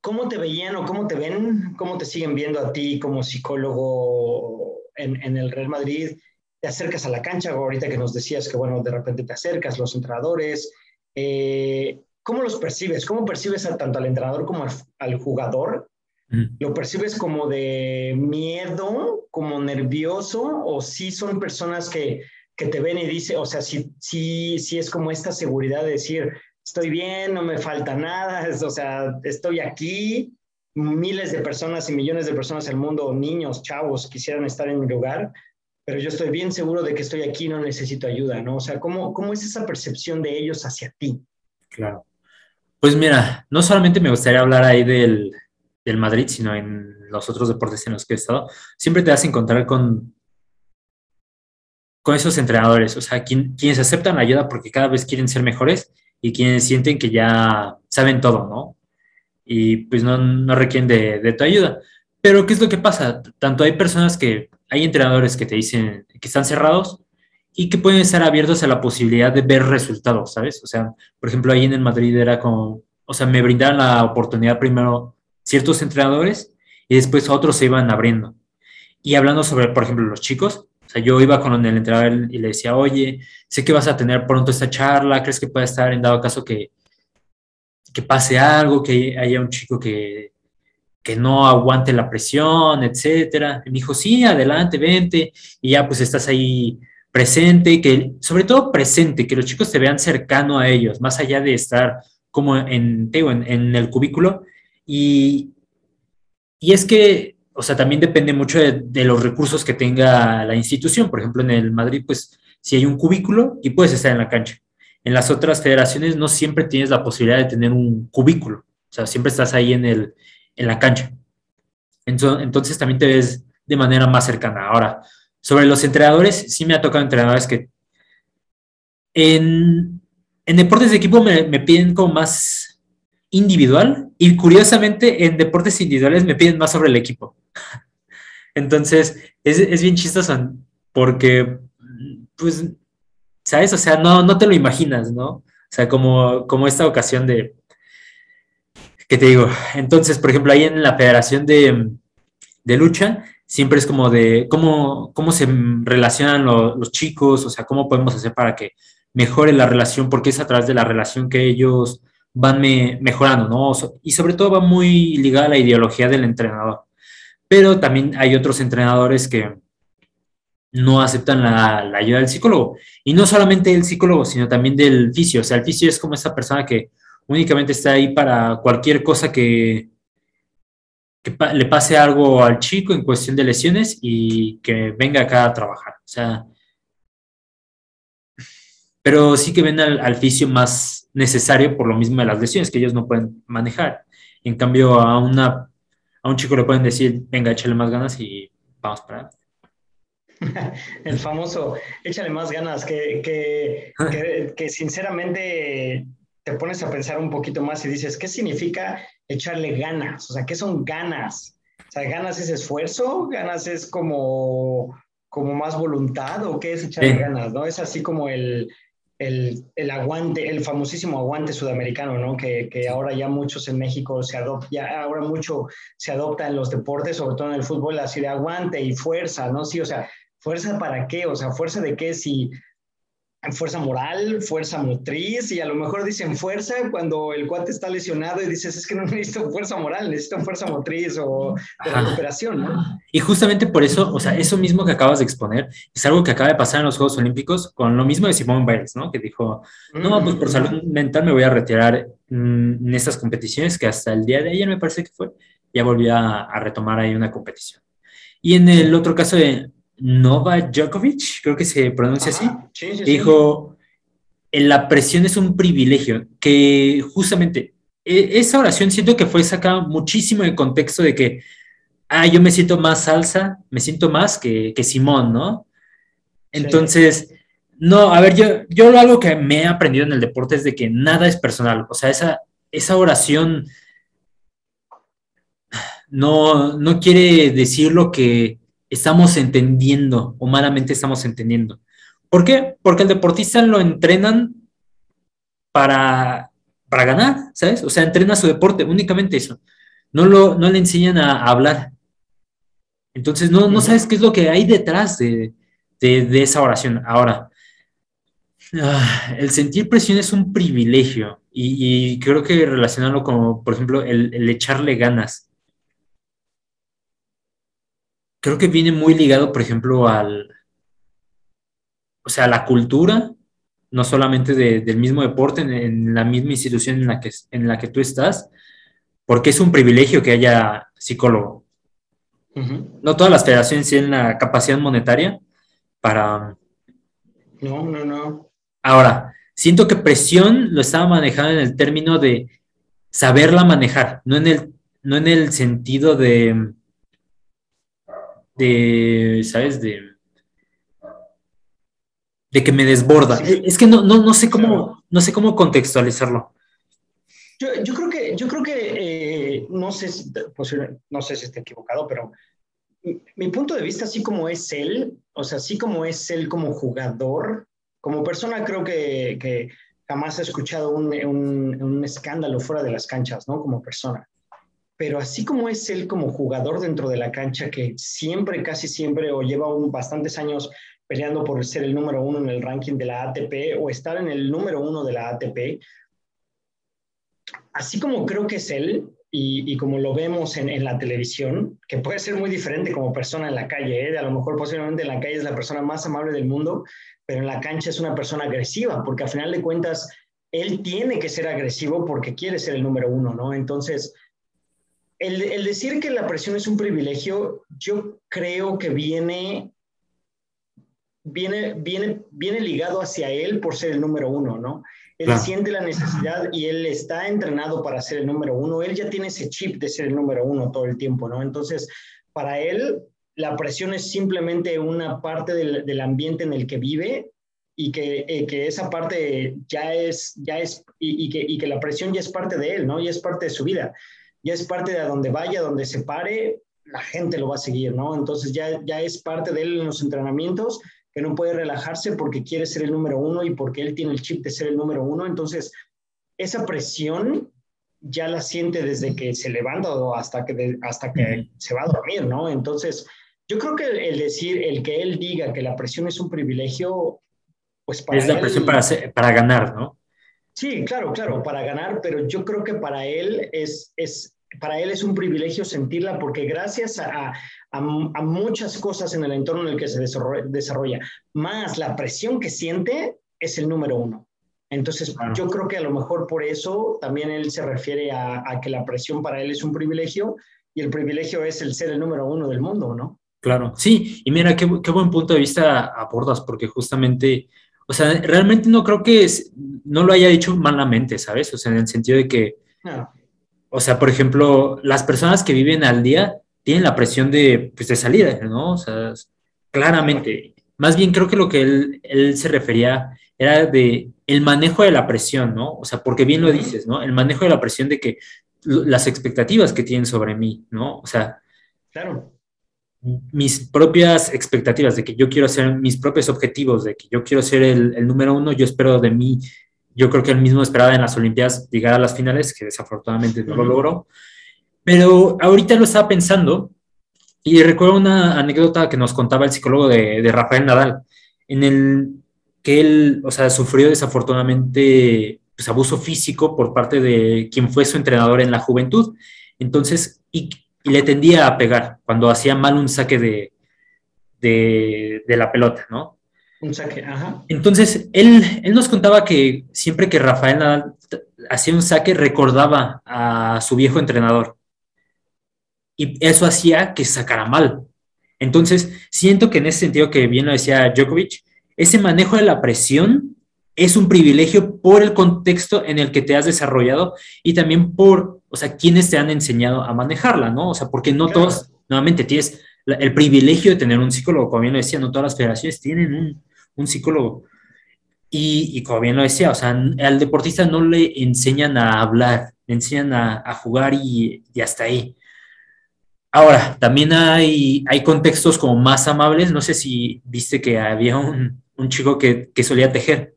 ¿cómo te veían o cómo te ven, cómo te siguen viendo a ti como psicólogo en, el Real Madrid? ¿Te acercas a la cancha ahorita que nos decías que, bueno, de repente te acercas, los entrenadores? Eh, ¿Cómo los percibes? ¿Cómo percibes tanto al entrenador como al, jugador? ¿Lo percibes como de miedo, como nervioso, o sí son personas que que te ven y dice, o sea, si, si, si es como esta seguridad de decir, estoy bien, no me falta nada, o sea, estoy aquí, miles de personas y millones de personas en el mundo, niños, chavos, quisieran estar en mi lugar, pero yo estoy bien seguro de que estoy aquí no necesito ayuda, ¿no? O sea, ¿cómo, ¿cómo es esa percepción de ellos hacia ti? Claro. Pues mira, no solamente me gustaría hablar ahí del, del Madrid, sino en los otros deportes en los que he estado, siempre te vas a encontrar con, con esos entrenadores, o sea, quienes aceptan la ayuda porque cada vez quieren ser mejores y quienes sienten que ya saben todo, ¿no? Y pues no, no requieren de, de, tu ayuda. Pero ¿qué es lo que pasa? Tanto hay personas que, hay entrenadores que te dicen que están cerrados y que pueden estar abiertos a la posibilidad de ver resultados, ¿sabes? O sea, por ejemplo, ahí en el Madrid era como, o sea, me brindaban la oportunidad primero ciertos entrenadores y después otros se iban abriendo. Y hablando sobre, por ejemplo, los chicos, o sea, yo iba con el entrenador y le decía, oye, sé que vas a tener pronto esta charla, ¿crees que puede estar en dado caso que, que pase algo, que haya un chico que, que no aguante la presión, etcétera? Y me dijo, sí, adelante, vente, y ya pues estás ahí presente, que sobre todo presente, que los chicos te vean cercano a ellos, más allá de estar como en, en, en el cubículo. Y, y es que, o sea, también depende mucho de, los recursos que tenga la institución. Por ejemplo, en el Madrid, pues, si hay un cubículo y puedes estar en la cancha. En las otras federaciones no siempre tienes la posibilidad de tener un cubículo. O sea, siempre estás ahí en, el, en la cancha. Entonces, entonces también te ves de manera más cercana. Ahora, sobre los entrenadores, sí me ha tocado entrenadores que en, en deportes de equipo me, me piden como más individual y curiosamente en deportes individuales me piden más sobre el equipo. Entonces, es, es bien chistoso porque, pues, ¿sabes? O sea, no, no te lo imaginas, ¿no? O sea, como, como esta ocasión de, ¿qué te digo? Entonces, por ejemplo, ahí en la Federación de, de Lucha, siempre es como de cómo, cómo se relacionan los chicos, o sea, cómo podemos hacer para que mejore la relación, porque es a través de la relación que ellos van mejorando, ¿no? Y sobre todo va muy ligada a la ideología del entrenador. Pero también hay otros entrenadores que no aceptan la, ayuda del psicólogo. Y no solamente del psicólogo, sino también del fisio. O sea, el fisio es como esa persona que únicamente está ahí para cualquier cosa que, le pase algo al chico en cuestión de lesiones y que venga acá a trabajar. O sea, pero sí que ven al, al fisio más necesario por lo mismo de las lesiones que ellos no pueden manejar. En cambio, a, una, a un chico le pueden decir, venga, échale más ganas y vamos para El famoso, échale más ganas, que, que, que, que, sinceramente te pones a pensar un poquito más y dices, ¿qué significa echarle ganas? O sea, ¿qué son ganas? O sea, ¿ganas es esfuerzo? ¿Ganas es como, como más voluntad? ¿O qué es echarle ganas? ¿No? Es así como el, el, el, aguante, el famosísimo aguante sudamericano, ¿no? Que, que, ahora ya muchos en México se adopta, ya ahora mucho se adopta en los deportes, sobre todo en el fútbol, así de aguante y fuerza, ¿no? Sí, o sea, ¿fuerza para qué? O sea, ¿fuerza de qué? Si fuerza moral, fuerza motriz, y a lo mejor dicen fuerza cuando el cuate está lesionado y dices, es que no necesito fuerza moral, necesito fuerza motriz o de recuperación, ¿no? Y justamente por eso, o sea, eso mismo que acabas de exponer, es algo que acaba de pasar en los Juegos Olímpicos con lo mismo de Simone Biles, ¿no? Que dijo, no, pues por salud mental me voy a retirar mm, en estas competiciones, que hasta el día de ayer me parece que fue, ya volví a, a retomar ahí una competición. Y en el otro caso de Nova Djokovic, creo que se pronuncia así, dijo, la presión es un privilegio, que justamente e, esa oración siento que fue sacada muchísimo de contexto de que, ah, yo me siento más salsa, me siento más que, que Simón, ¿no? Entonces, no, a ver, yo, yo algo que me he aprendido en el deporte es de que nada es personal, o sea, esa, esa oración no, no quiere decir lo que estamos entendiendo o malamente estamos entendiendo. ¿Por qué? Porque el deportista lo entrenan para, para ganar, ¿sabes? O sea, entrena su deporte, únicamente eso. No, lo, no le enseñan a, hablar. Entonces, no, no sabes qué es lo que hay detrás de, de, esa oración. Ahora, ah, el sentir presión es un privilegio y, creo que relacionarlo como, por ejemplo, el, el echarle ganas creo que viene muy ligado, por ejemplo, al, o sea, a la cultura, no solamente del mismo deporte, en, la misma institución en la, que, en la que tú estás, porque es un privilegio que haya psicólogo. No todas las federaciones tienen la capacidad monetaria para... No, no, no. Ahora, siento que presión lo estaba manejando en el término de saberla manejar, no en el, no en el sentido de, de, ¿sabes? De, de que me desborda. Es que no, no, no, sé cómo, no sé cómo contextualizarlo. Yo, yo creo que, yo creo que eh, no, sé si, no sé si esté equivocado, pero mi, punto de vista, así como es él, o sea, así como es él como jugador, como persona, creo que, que jamás he escuchado un, un, un, escándalo fuera de las canchas, ¿no? Como persona. Pero así como es él como jugador dentro de la cancha, que siempre, casi siempre, o lleva un, bastantes años peleando por ser el número uno en el ranking de la ATP o estar en el número uno de la ATP, así como creo que es él, y, como lo vemos en, la televisión, que puede ser muy diferente como persona en la calle, ¿eh? a lo mejor posiblemente en la calle es la persona más amable del mundo, pero en la cancha es una persona agresiva, porque al final de cuentas, él tiene que ser agresivo porque quiere ser el número uno, ¿no? Entonces, el, el decir que la presión es un privilegio, yo creo que viene viene, viene, viene ligado hacia él por ser el número uno, ¿no? Él siente la necesidad y él está entrenado para ser el número uno. Él ya tiene ese chip de ser el número uno todo el tiempo, ¿no? Entonces, para él, la presión es simplemente una parte del, del ambiente en el que vive y que, eh, que, esa parte ya es, ya es y, y, que, y, que, la presión ya es parte de él, ¿no? Ya es parte de su vida, ya es parte de a donde vaya, donde se pare, la gente lo va a seguir, ¿no? Entonces ya, ya es parte de él en los entrenamientos que no puede relajarse porque quiere ser el número uno y porque él tiene el chip de ser el número uno. Entonces, esa presión ya la siente desde que se levanta o hasta que, hasta que se va a dormir, ¿no? Entonces, yo creo que el, decir, el que él diga que la presión es un privilegio, pues para Es la presión para, para ganar, ¿no? Sí, claro, claro, para ganar, pero yo creo que para él es, es, para él es un privilegio sentirla porque gracias a, a, muchas cosas en el entorno en el que se desarrolla, más la presión que siente es el número uno. Entonces, yo creo que a lo mejor por eso también él se refiere a, que la presión para él es un privilegio y el privilegio es el ser el número uno del mundo, ¿no? Claro, sí, y mira qué, qué buen punto de vista abordas, porque justamente, o sea, realmente no creo que no lo haya dicho malamente, ¿sabes? O sea, en el sentido de que, o sea, por ejemplo, las personas que viven al día tienen la presión de, pues, de salida, ¿no? O sea, claramente. Más bien creo que lo que él, él, se refería era de el manejo de la presión, ¿no? O sea, porque bien lo dices, ¿no? El manejo de la presión de que las expectativas que tienen sobre mí, ¿no? O sea, claro. Mis propias expectativas de que yo quiero hacer mis propios objetivos, de que yo quiero ser el, el número uno, yo espero de mí yo creo que él mismo esperaba en las Olimpiadas llegar a las finales, que desafortunadamente no lo logró. Pero ahorita lo estaba pensando y recuerdo una anécdota que nos contaba el psicólogo de, de Rafael Nadal, en el que él, o sea, sufrió desafortunadamente pues, abuso físico por parte de quien fue su entrenador en la juventud. Entonces, y, y le tendía a pegar cuando hacía mal un saque de, de, de la pelota, ¿no? Un saque, ajá. Entonces, él, él nos contaba que siempre que Rafael Nadal hacía un saque, recordaba a su viejo entrenador. Y eso hacía que sacara mal. Entonces, siento que en ese sentido que bien lo decía Djokovic, ese manejo de la presión es un privilegio por el contexto en el que te has desarrollado y también por, o sea, quienes te han enseñado a manejarla, ¿no? O sea, porque no todos, nuevamente, tienes el privilegio de tener un psicólogo, como bien lo decía, no todas las federaciones tienen un, un psicólogo. Y, como bien lo decía, o sea, al deportista no le enseñan a hablar, le enseñan a, jugar y, y, hasta ahí. Ahora, también hay, hay contextos como más amables. No sé si viste que había un, un chico que, que, solía tejer.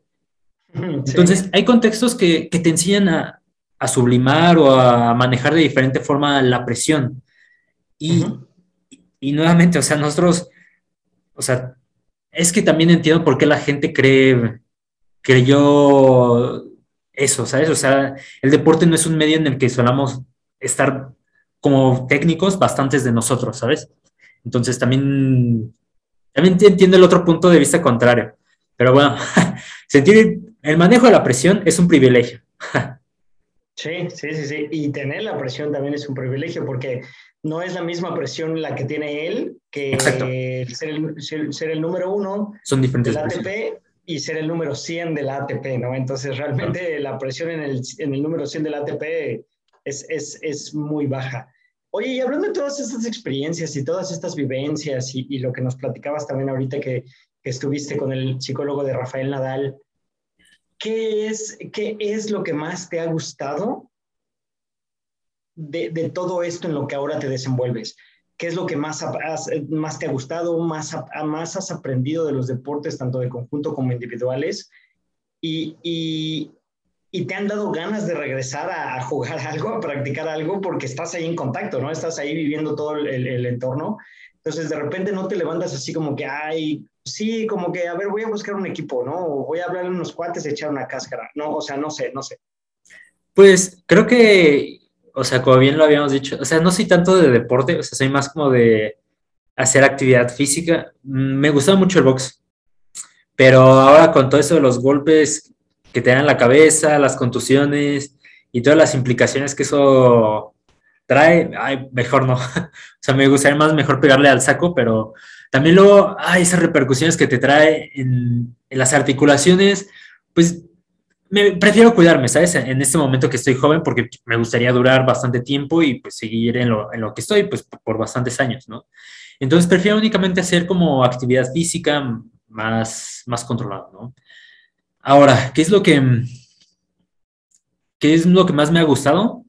Entonces, hay contextos que, que te enseñan a, a, sublimar o a manejar de diferente forma la presión. Y, y nuevamente, o sea, nosotros, o sea, es que también entiendo por qué la gente cree, creyó eso, ¿sabes? O sea, el deporte no es un medio en el que solamos estar como técnicos bastantes de nosotros, ¿sabes? Entonces también, también entiendo el otro punto de vista contrario. Pero bueno, sentir el manejo de la presión es un privilegio. Sí, sí, sí, sí. Y tener la presión también es un privilegio porque no es la misma presión la que tiene él que ser el, ser, el, número uno Son diferentes del ATP y ser el número 100 del ATP, ¿no? Entonces realmente la presión en el, en el, número 100 del ATP es, es, es, muy baja. Oye, y hablando de todas estas experiencias y todas estas vivencias y, y lo que nos platicabas también ahorita que, que estuviste con el psicólogo de Rafael Nadal, ¿qué es, qué es lo que más te ha gustado de, todo esto en lo que ahora te desenvuelves? ¿Qué es lo que más, más te ha gustado, más, más has aprendido de los deportes, tanto de conjunto como individuales? Y, y, te han dado ganas de regresar a, jugar algo, a practicar algo, porque estás ahí en contacto, ¿no? Estás ahí viviendo todo el entorno. Entonces, de repente no te levantas así como que, ay, sí, como que, a ver, voy a buscar un equipo, ¿no? O voy a hablar a unos cuates y echar una cáscara. No, o sea, no sé, no sé. Pues creo que, o sea, como bien lo habíamos dicho, o sea, no soy tanto de deporte, o sea, soy más como de hacer actividad física. Mm, me gusta mucho el box, pero ahora con todo eso de los golpes que te dan la cabeza, las contusiones y todas las implicaciones que eso trae, ay, mejor no. o sea, me gustaría más mejor pegarle al saco, pero también luego hay esas repercusiones que te trae en, las articulaciones, pues me prefiero cuidarme, ¿sabes? En este momento que estoy joven, porque me gustaría durar bastante tiempo y pues seguir en lo, en lo que estoy, pues por bastantes años, ¿no? Entonces prefiero únicamente hacer como actividad física más, más controlada, ¿no? Ahora, ¿qué es lo que, qué es lo que más me ha gustado?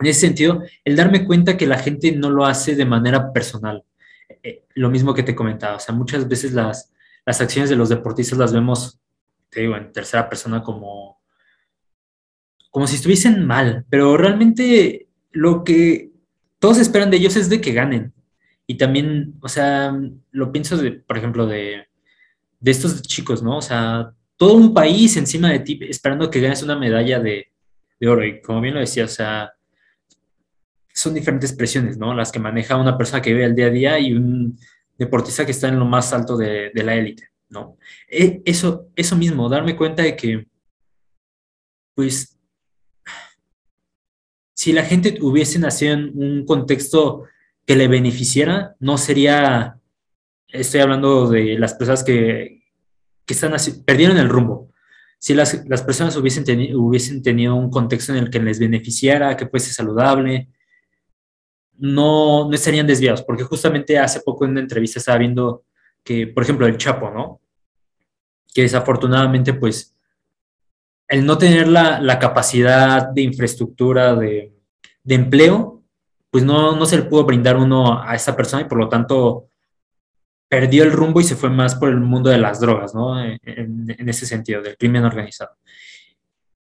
En ese sentido, el darme cuenta que la gente no lo hace de manera personal. Eh, lo mismo que te comentaba, o sea, muchas veces las, las acciones de los deportistas las vemos, te digo, en tercera persona como, como si estuviesen mal, pero realmente lo que todos esperan de ellos es de que ganen. Y también, o sea, lo pienso de, por ejemplo, de, de estos chicos, ¿no? O sea, todo un país encima de ti esperando que ganes una medalla de, de oro. Y como bien lo decía, o sea, son diferentes presiones, ¿no? Las que maneja una persona que vive el día a día y un deportista que está en lo más alto de, la élite, ¿no? E, eso, eso mismo, darme cuenta de que, pues, si la gente hubiese nacido en un contexto que le beneficiara, no sería, estoy hablando de las personas que, que están así, perdieron el rumbo. Si las, las personas hubiesen, hubiesen tenido un contexto en el que les beneficiara, que fuese saludable, no, no estarían desviados, porque justamente hace poco en una entrevista estaba viendo que, por ejemplo, el Chapo, ¿no? Que desafortunadamente, pues, el no tener la, capacidad de infraestructura, de, empleo, pues no, no se le pudo brindar uno a esa persona y por lo tanto perdió el rumbo y se fue más por el mundo de las drogas, ¿no? En, en ese sentido, del crimen organizado.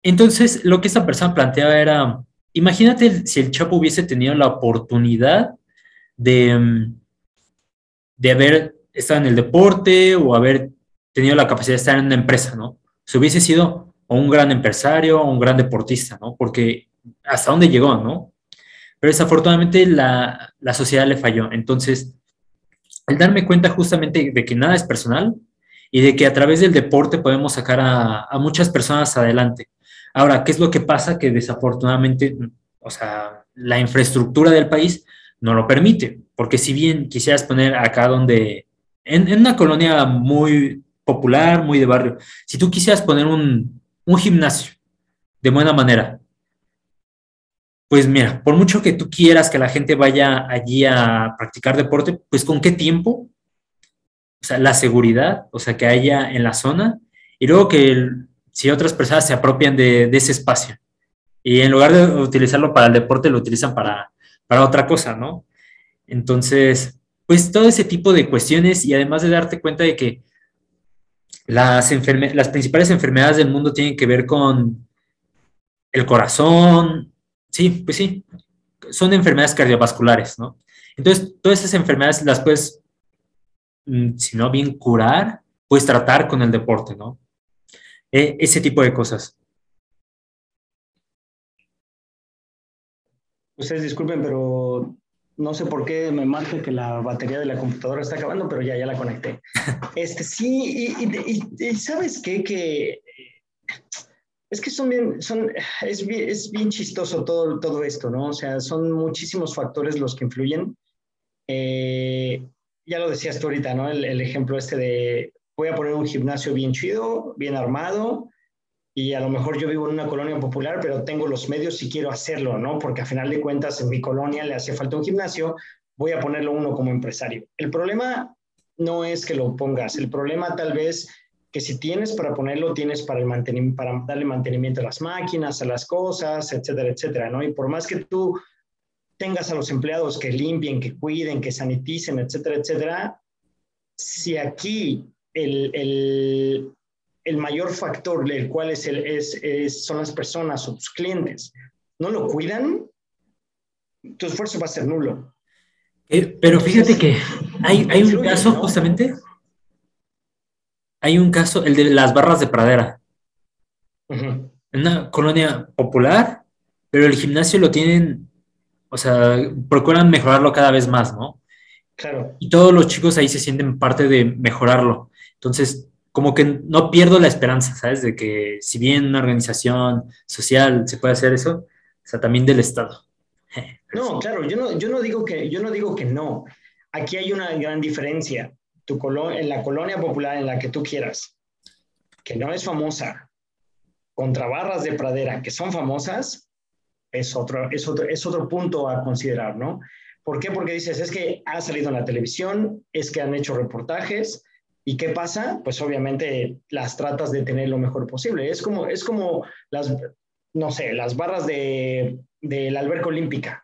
Entonces, lo que esa persona planteaba era, Imagínate si el Chapo hubiese tenido la oportunidad de, mm, de haber estado en el deporte o haber tenido la capacidad de estar en una empresa, ¿no? Si hubiese sido un gran empresario o un gran deportista, ¿no? Porque hasta dónde llegó, ¿no? Pero desafortunadamente la, la sociedad le falló. Entonces, al darme cuenta justamente de que nada es personal y de que a través del deporte podemos sacar a, a muchas personas adelante. Ahora, ¿qué es lo que pasa? Que desafortunadamente, o sea, la infraestructura del país no lo permite, porque si bien quisieras poner acá donde, en, una colonia muy popular, muy de barrio, si tú quisieras poner un, un gimnasio de buena manera, pues mira, por mucho que tú quieras que la gente vaya allí a practicar deporte, pues con qué tiempo, o sea, la seguridad, o sea, que haya en la zona, y luego que el, si otras personas se apropian de, ese espacio y en lugar de utilizarlo para el deporte, lo utilizan para, para otra cosa, ¿no? Entonces, pues todo ese tipo de cuestiones y además de darte cuenta de que las, las principales enfermedades del mundo tienen que ver con el corazón, sí, pues sí, son enfermedades cardiovasculares, ¿no? Entonces, todas esas enfermedades las puedes, mm, si no bien curar, puedes tratar con el deporte, ¿no? E, ese tipo de cosas. Ustedes disculpen, pero no sé por qué me marca que la batería de la computadora está acabando, pero ya, ya la conecté. Este, sí, y, sabes qué, que Es que son bien, son, es bien, es bien chistoso todo, todo esto, ¿no? O sea, son muchísimos factores los que influyen. Eh, ya lo decías tú ahorita, ¿no? El, el, ejemplo este de voy a poner un gimnasio bien chido, bien armado, y a lo mejor yo vivo en una colonia popular, pero tengo los medios y quiero hacerlo, ¿no? Porque a final de cuentas en mi colonia le hace falta un gimnasio, voy a ponerlo uno como empresario. El problema no es que lo pongas, el problema tal vez que si tienes para ponerlo, tienes para, el para darle mantenimiento a las máquinas, a las cosas, etcétera, etcétera, ¿no? Y por más que tú tengas a los empleados que limpien, que cuiden, que saniticen, etcétera, etcétera, si aquí el, el, el mayor factor, el cual es, el, es, es, son las personas o tus clientes, no lo cuidan, tu esfuerzo va a ser nulo. Eh, pero fíjate que hay, hay un caso ¿no? justamente hay un caso, el de las barras de pradera. Uh -huh. Una colonia popular, pero el gimnasio lo tienen, o sea, procuran mejorarlo cada vez más, ¿no? Claro. Y todos los chicos ahí se sienten parte de mejorarlo. Entonces, como que no pierdo la esperanza, ¿sabes? De que si bien una organización social se puede hacer eso, o sea, también del Estado. No, claro, yo no, yo no, digo, que, yo no digo que no. Aquí hay una gran diferencia tu en la colonia popular en la que tú quieras, que no es famosa, contra barras de pradera que son famosas, es otro, es otro, es otro punto a considerar, ¿no? ¿Por qué? Porque dices, es que ha salido en la televisión, es que han hecho reportajes, ¿y qué pasa? Pues obviamente las tratas de tener lo mejor posible. Es como, es como las, no sé, las barras de, de la alberca olímpica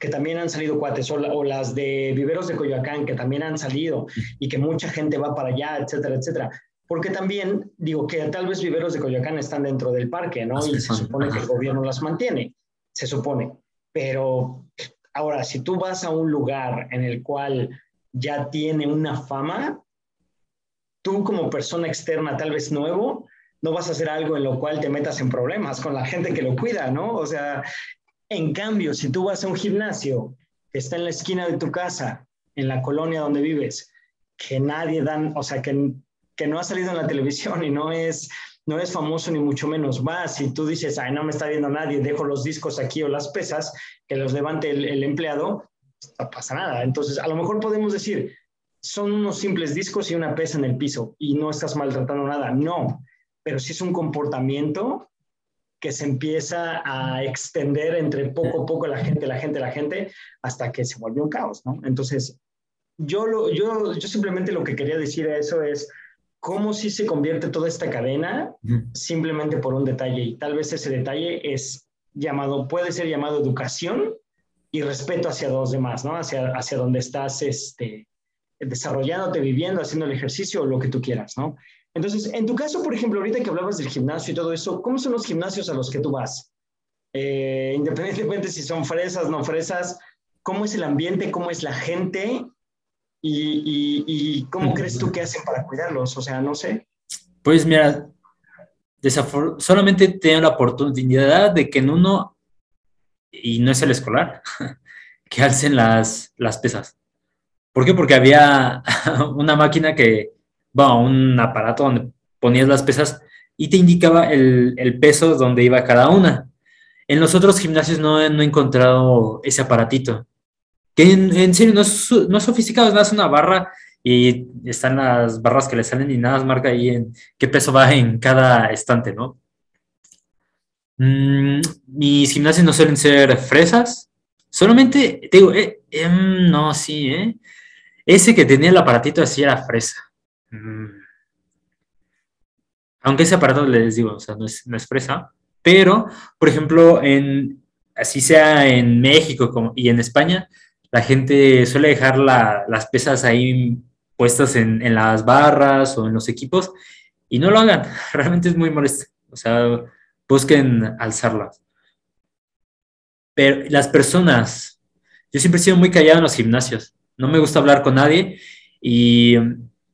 que también han salido cuates, o, o, las de Viveros de Coyoacán, que también han salido y que mucha gente va para allá, etcétera, etcétera. Porque también, digo que tal vez Viveros de Coyoacán están dentro del parque, ¿no? Y se supone que el gobierno las mantiene, se supone. Pero ahora, si tú vas a un lugar en el cual ya tiene una fama, tú como persona externa, tal vez nuevo, no vas a hacer algo en lo cual te metas en problemas con la gente que lo cuida, ¿no? O sea, en cambio, si tú vas a un gimnasio que está en la esquina de tu casa, en la colonia donde vives, que nadie dan, o sea, que, que no ha salido en la televisión y no es, no es famoso ni mucho menos, vas y tú dices, ay, no me está viendo nadie, dejo los discos aquí o las pesas, que los levante el, el empleado, no pasa nada. Entonces, a lo mejor podemos decir, son unos simples discos y una pesa en el piso y no estás maltratando nada. No, pero si es un comportamiento que se empieza a extender entre poco a poco la gente, la gente, la gente, hasta que se vuelve un caos, ¿no? Entonces, yo, lo, yo, yo simplemente lo que quería decir a eso es cómo si se convierte toda esta cadena simplemente por un detalle y tal vez ese detalle es llamado, puede ser llamado educación y respeto hacia los demás, ¿no? Hacia, hacia donde estás este, desarrollándote, viviendo, haciendo el ejercicio o lo que tú quieras, ¿no? Entonces, en tu caso, por ejemplo, ahorita que hablabas del gimnasio y todo eso, ¿cómo son los gimnasios a los que tú vas? Eh, independientemente si son fresas, no fresas, ¿cómo es el ambiente? ¿Cómo es la gente? ¿Y, y, y cómo crees tú que hacen para cuidarlos? O sea, no sé. Pues mira, solamente tengo la oportunidad de que en uno, y no es el escolar, que alcen las, las pesas. ¿Por qué? Porque había una máquina que bueno, un aparato donde ponías las pesas y te indicaba el, peso donde iba cada una. En los otros gimnasios no, no he encontrado ese aparatito. Que en, serio no es, no es sofisticado, es más una barra y están las barras que le salen y nada marca ahí en qué peso va en cada estante, ¿no? Mm, mis gimnasios no suelen ser fresas. Solamente, te digo, eh, eh, no, sí, ¿eh? Ese que tenía el aparatito así era fresa. Mm. Aunque ese aparato, les digo, o sea, no es, no es fresa, pero, por ejemplo, en, así sea en México como, y en España, la gente suele dejar la, las pesas ahí puestas en, en, las barras o en los equipos y no lo hagan, realmente es muy molesto, o sea, busquen alzarlas. Pero las personas, yo siempre he sido muy callado en los gimnasios, no me gusta hablar con nadie y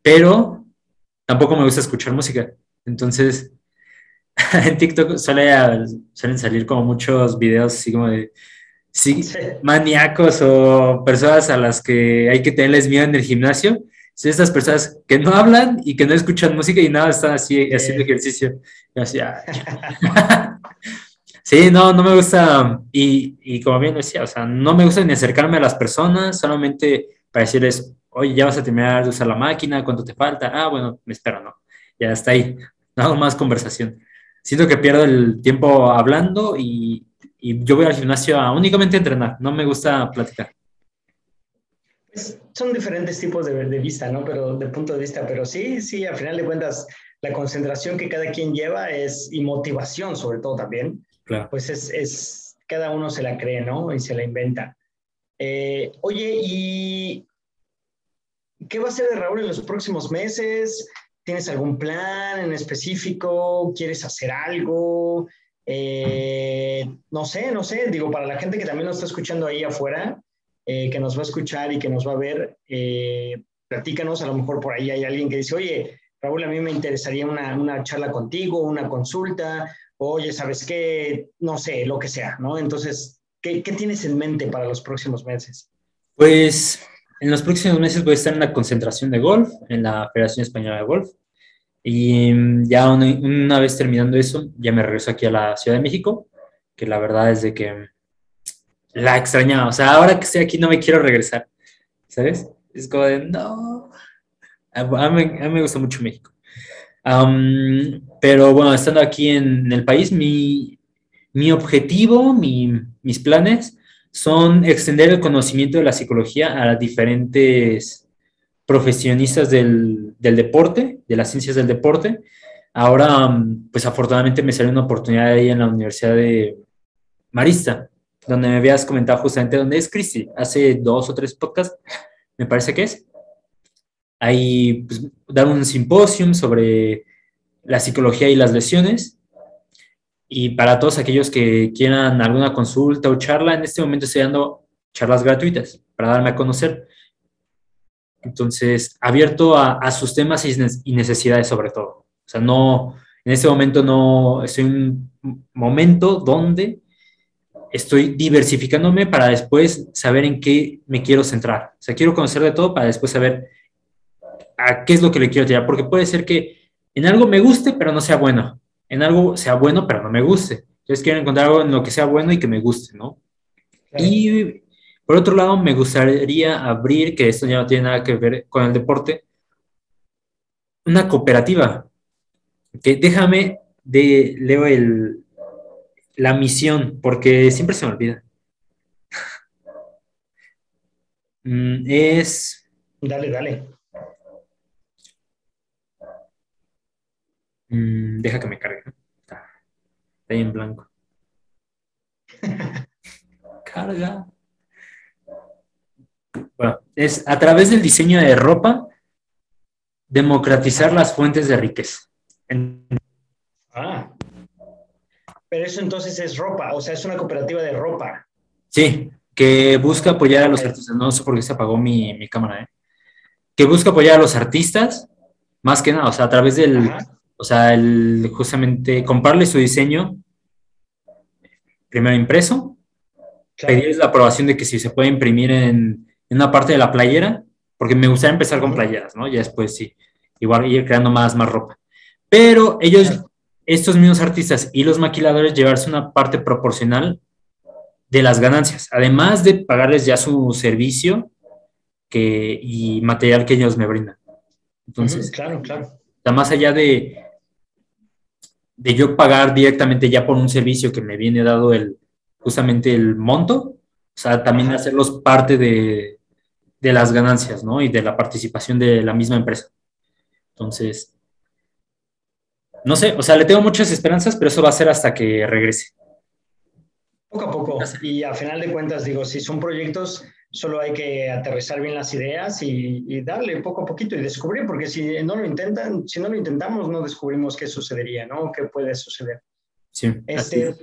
pero tampoco me gusta escuchar música. Entonces, en TikTok suele, suelen salir como muchos videos así como de sí, maníacos o personas a las que hay que tenerles miedo en el gimnasio. Soy estas personas que no hablan y que no escuchan música y nada, están así haciendo ejercicio. así, sí, no, no me gusta, y, y como bien decía, o sea, no me gusta ni acercarme a las personas, solamente para decirles, oye, ya vas a terminar de usar la máquina, ¿cuánto te falta? Ah, bueno, me espero, ¿no? Ya está ahí, no hago más conversación. Siento que pierdo el tiempo hablando y, y yo voy al gimnasio a únicamente entrenar, no me gusta platicar. Pues, son diferentes tipos de, de, vista, ¿no? Pero de punto de vista, pero sí, sí, al final de cuentas, la concentración que cada quien lleva es, y motivación sobre todo también, claro. pues es, es, cada uno se la cree, ¿no? Y se la inventa. Eh, oye, ¿y qué va a ser de Raúl en los próximos meses? ¿Tienes algún plan en específico? ¿Quieres hacer algo? Eh, no sé, no sé, digo, para la gente que también nos está escuchando ahí afuera, eh, que nos va a escuchar y que nos va a ver, eh, platícanos, a lo mejor por ahí hay alguien que dice, oye, Raúl, a mí me interesaría una, una charla contigo, una consulta, oye, ¿sabes qué? No sé, lo que sea, ¿no? Entonces, ¿Qué, tienes en mente para los próximos meses? Pues en los próximos meses voy a estar en la concentración de golf, en la Federación Española de Golf. Y mm, ya una, vez terminando eso, ya me regreso aquí a la Ciudad de México, que la verdad es de que la extrañaba. O sea, ahora que estoy aquí no me quiero regresar, ¿sabes? Es como de, no. A, mí, me gusta mucho México. Pero bueno, estando aquí en el país, mi, mi objetivo, mis planes son extender el conocimiento de la psicología a diferentes profesionistas del, deporte, de las ciencias del deporte. Ahora, pues afortunadamente me salió una oportunidad ahí en la Universidad de Marista, donde me habías comentado justamente dónde es Cristi, hace dos o tres podcasts, me parece que es. Ahí pues, un simposio sobre la psicología y las lesiones y para todos aquellos que quieran alguna consulta o charla, en este momento estoy dando charlas gratuitas para darme a conocer. Entonces, abierto a, sus temas y necesidades sobre todo. O sea, no, en este momento no, estoy en un momento donde estoy diversificándome para después saber en qué me quiero centrar. O sea, quiero conocer de todo para después saber a qué es lo que le quiero tirar, porque puede ser que en algo me guste, pero no sea bueno en algo sea bueno, pero no me guste. Entonces quiero encontrar algo en lo que sea bueno y que me guste, ¿no? Y por otro lado, me gustaría abrir, que esto ya no tiene nada que ver con el deporte, una cooperativa. Que déjame de leo el, la misión, porque siempre se me olvida. Mm, es. Dale, dale. Mm, deja que me cargue. Está, ahí en blanco. Carga. Bueno, es a través del diseño de ropa, democratizar las fuentes de riqueza. Ah. Pero eso entonces es ropa, o sea, es una cooperativa de ropa. Sí, que busca apoyar a los artistas. No sé por qué se apagó mi, cámara, ¿eh? Que busca apoyar a los artistas, más que nada, o sea, a través del, o sea, el, justamente comprarle su diseño primero impreso, pedirles la aprobación de que si se puede imprimir en, una parte de la playera, porque me gustaría empezar con playeras, ¿no? Ya después sí, igual ir creando más, más ropa. Pero ellos, estos mismos artistas y los maquiladores, llevarse una parte proporcional de las ganancias, además de pagarles ya su servicio que, y material que ellos me brindan. Entonces, claro, claro. más allá de, de yo pagar directamente ya por un servicio que me viene dado el, justamente el monto, o sea, también hacerlos parte de, de las ganancias, ¿no? Y de la participación de la misma empresa. Entonces, no sé, o sea, le tengo muchas esperanzas, pero eso va a ser hasta que regrese. Poco a poco. Y a final de cuentas, digo, si son proyectos Solo hay que aterrizar bien las ideas y, darle poco a poquito y descubrir, porque si no lo intentan, si no lo intentamos, no descubrimos qué sucedería, ¿no? ¿Qué puede suceder? Sí. Este,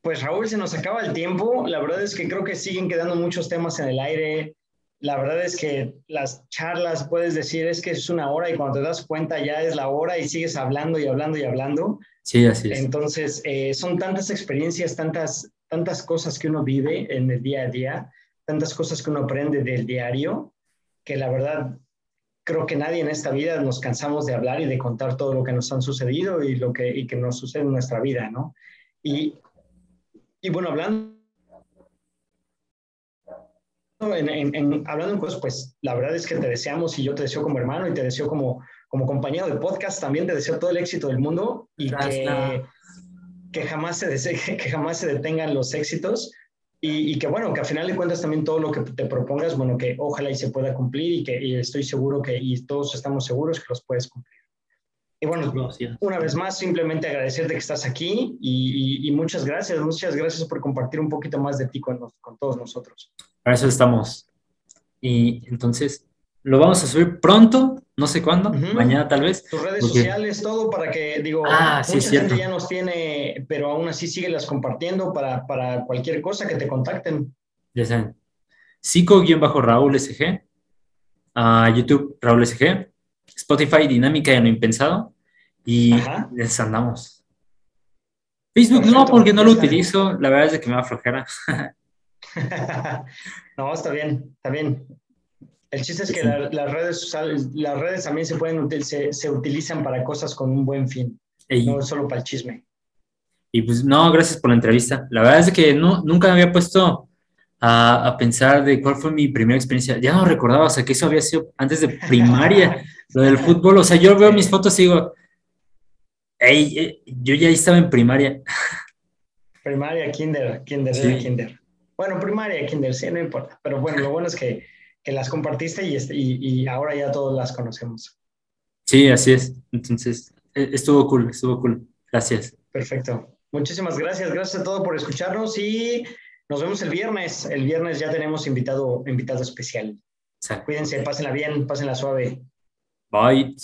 pues Raúl, se nos acaba el tiempo. La verdad es que creo que siguen quedando muchos temas en el aire. La verdad es que las charlas puedes decir es que es una hora y cuando te das cuenta ya es la hora y sigues hablando y hablando y hablando. Sí, así es. Entonces, eh, son tantas experiencias, tantas, tantas cosas que uno vive en el día a día tantas cosas que uno aprende del diario, que la verdad creo que nadie en esta vida nos cansamos de hablar y de contar todo lo que nos han sucedido y lo que, y que nos sucede en nuestra vida, ¿no? Y, y bueno, hablando en, en, hablando en cosas, pues la verdad es que te deseamos y yo te deseo como hermano y te deseo como, como compañero de podcast, también te deseo todo el éxito del mundo y que, que, jamás se que jamás se detengan los éxitos y, y, que bueno, que al final de cuentas también todo lo que te propongas, bueno, que ojalá y se pueda cumplir y que y estoy seguro que, y todos estamos seguros que los puedes cumplir. Y bueno, una vez más, simplemente agradecerte que estás aquí y, y, muchas gracias, muchas gracias por compartir un poquito más de ti con, con todos nosotros. Para eso estamos. Y entonces, lo vamos a subir pronto, no sé cuándo, mañana tal vez. Tus redes sociales, todo para que, digo, ah, mucha gente ya nos tiene, pero aún así síguelas compartiendo para, para cualquier cosa que te contacten. Ya saben. Psico-Raúl SG, a YouTube Raúl SG, Spotify Dinámica de lo Impensado y les andamos. Facebook no, porque no lo utilizo, la verdad es que me va flojera. no, está bien, está bien. El chiste es que las, redes, las redes también se, pueden, se, se utilizan para cosas con un buen fin, no solo para el chisme. Y pues no, gracias por la entrevista. La verdad es que no, nunca me había puesto a, a, pensar de cuál fue mi primera experiencia. Ya no recordaba, o sea, que eso había sido antes de primaria, lo del fútbol. O sea, yo veo mis fotos y digo, hey, eh, yo ya estaba en primaria. Primaria, kinder, kinder, kinder. Bueno, primaria, kinder, sí, no importa. Pero bueno, lo bueno es que que las compartiste y, y, y, ahora ya todos las conocemos. Sí, así es. Entonces, e, estuvo cool, estuvo cool. Gracias. Perfecto. Muchísimas gracias. Gracias a todos por escucharnos y nos vemos el viernes. El viernes ya tenemos invitado, invitado especial. Cuídense, pásenla bien, pásenla suave. Bye.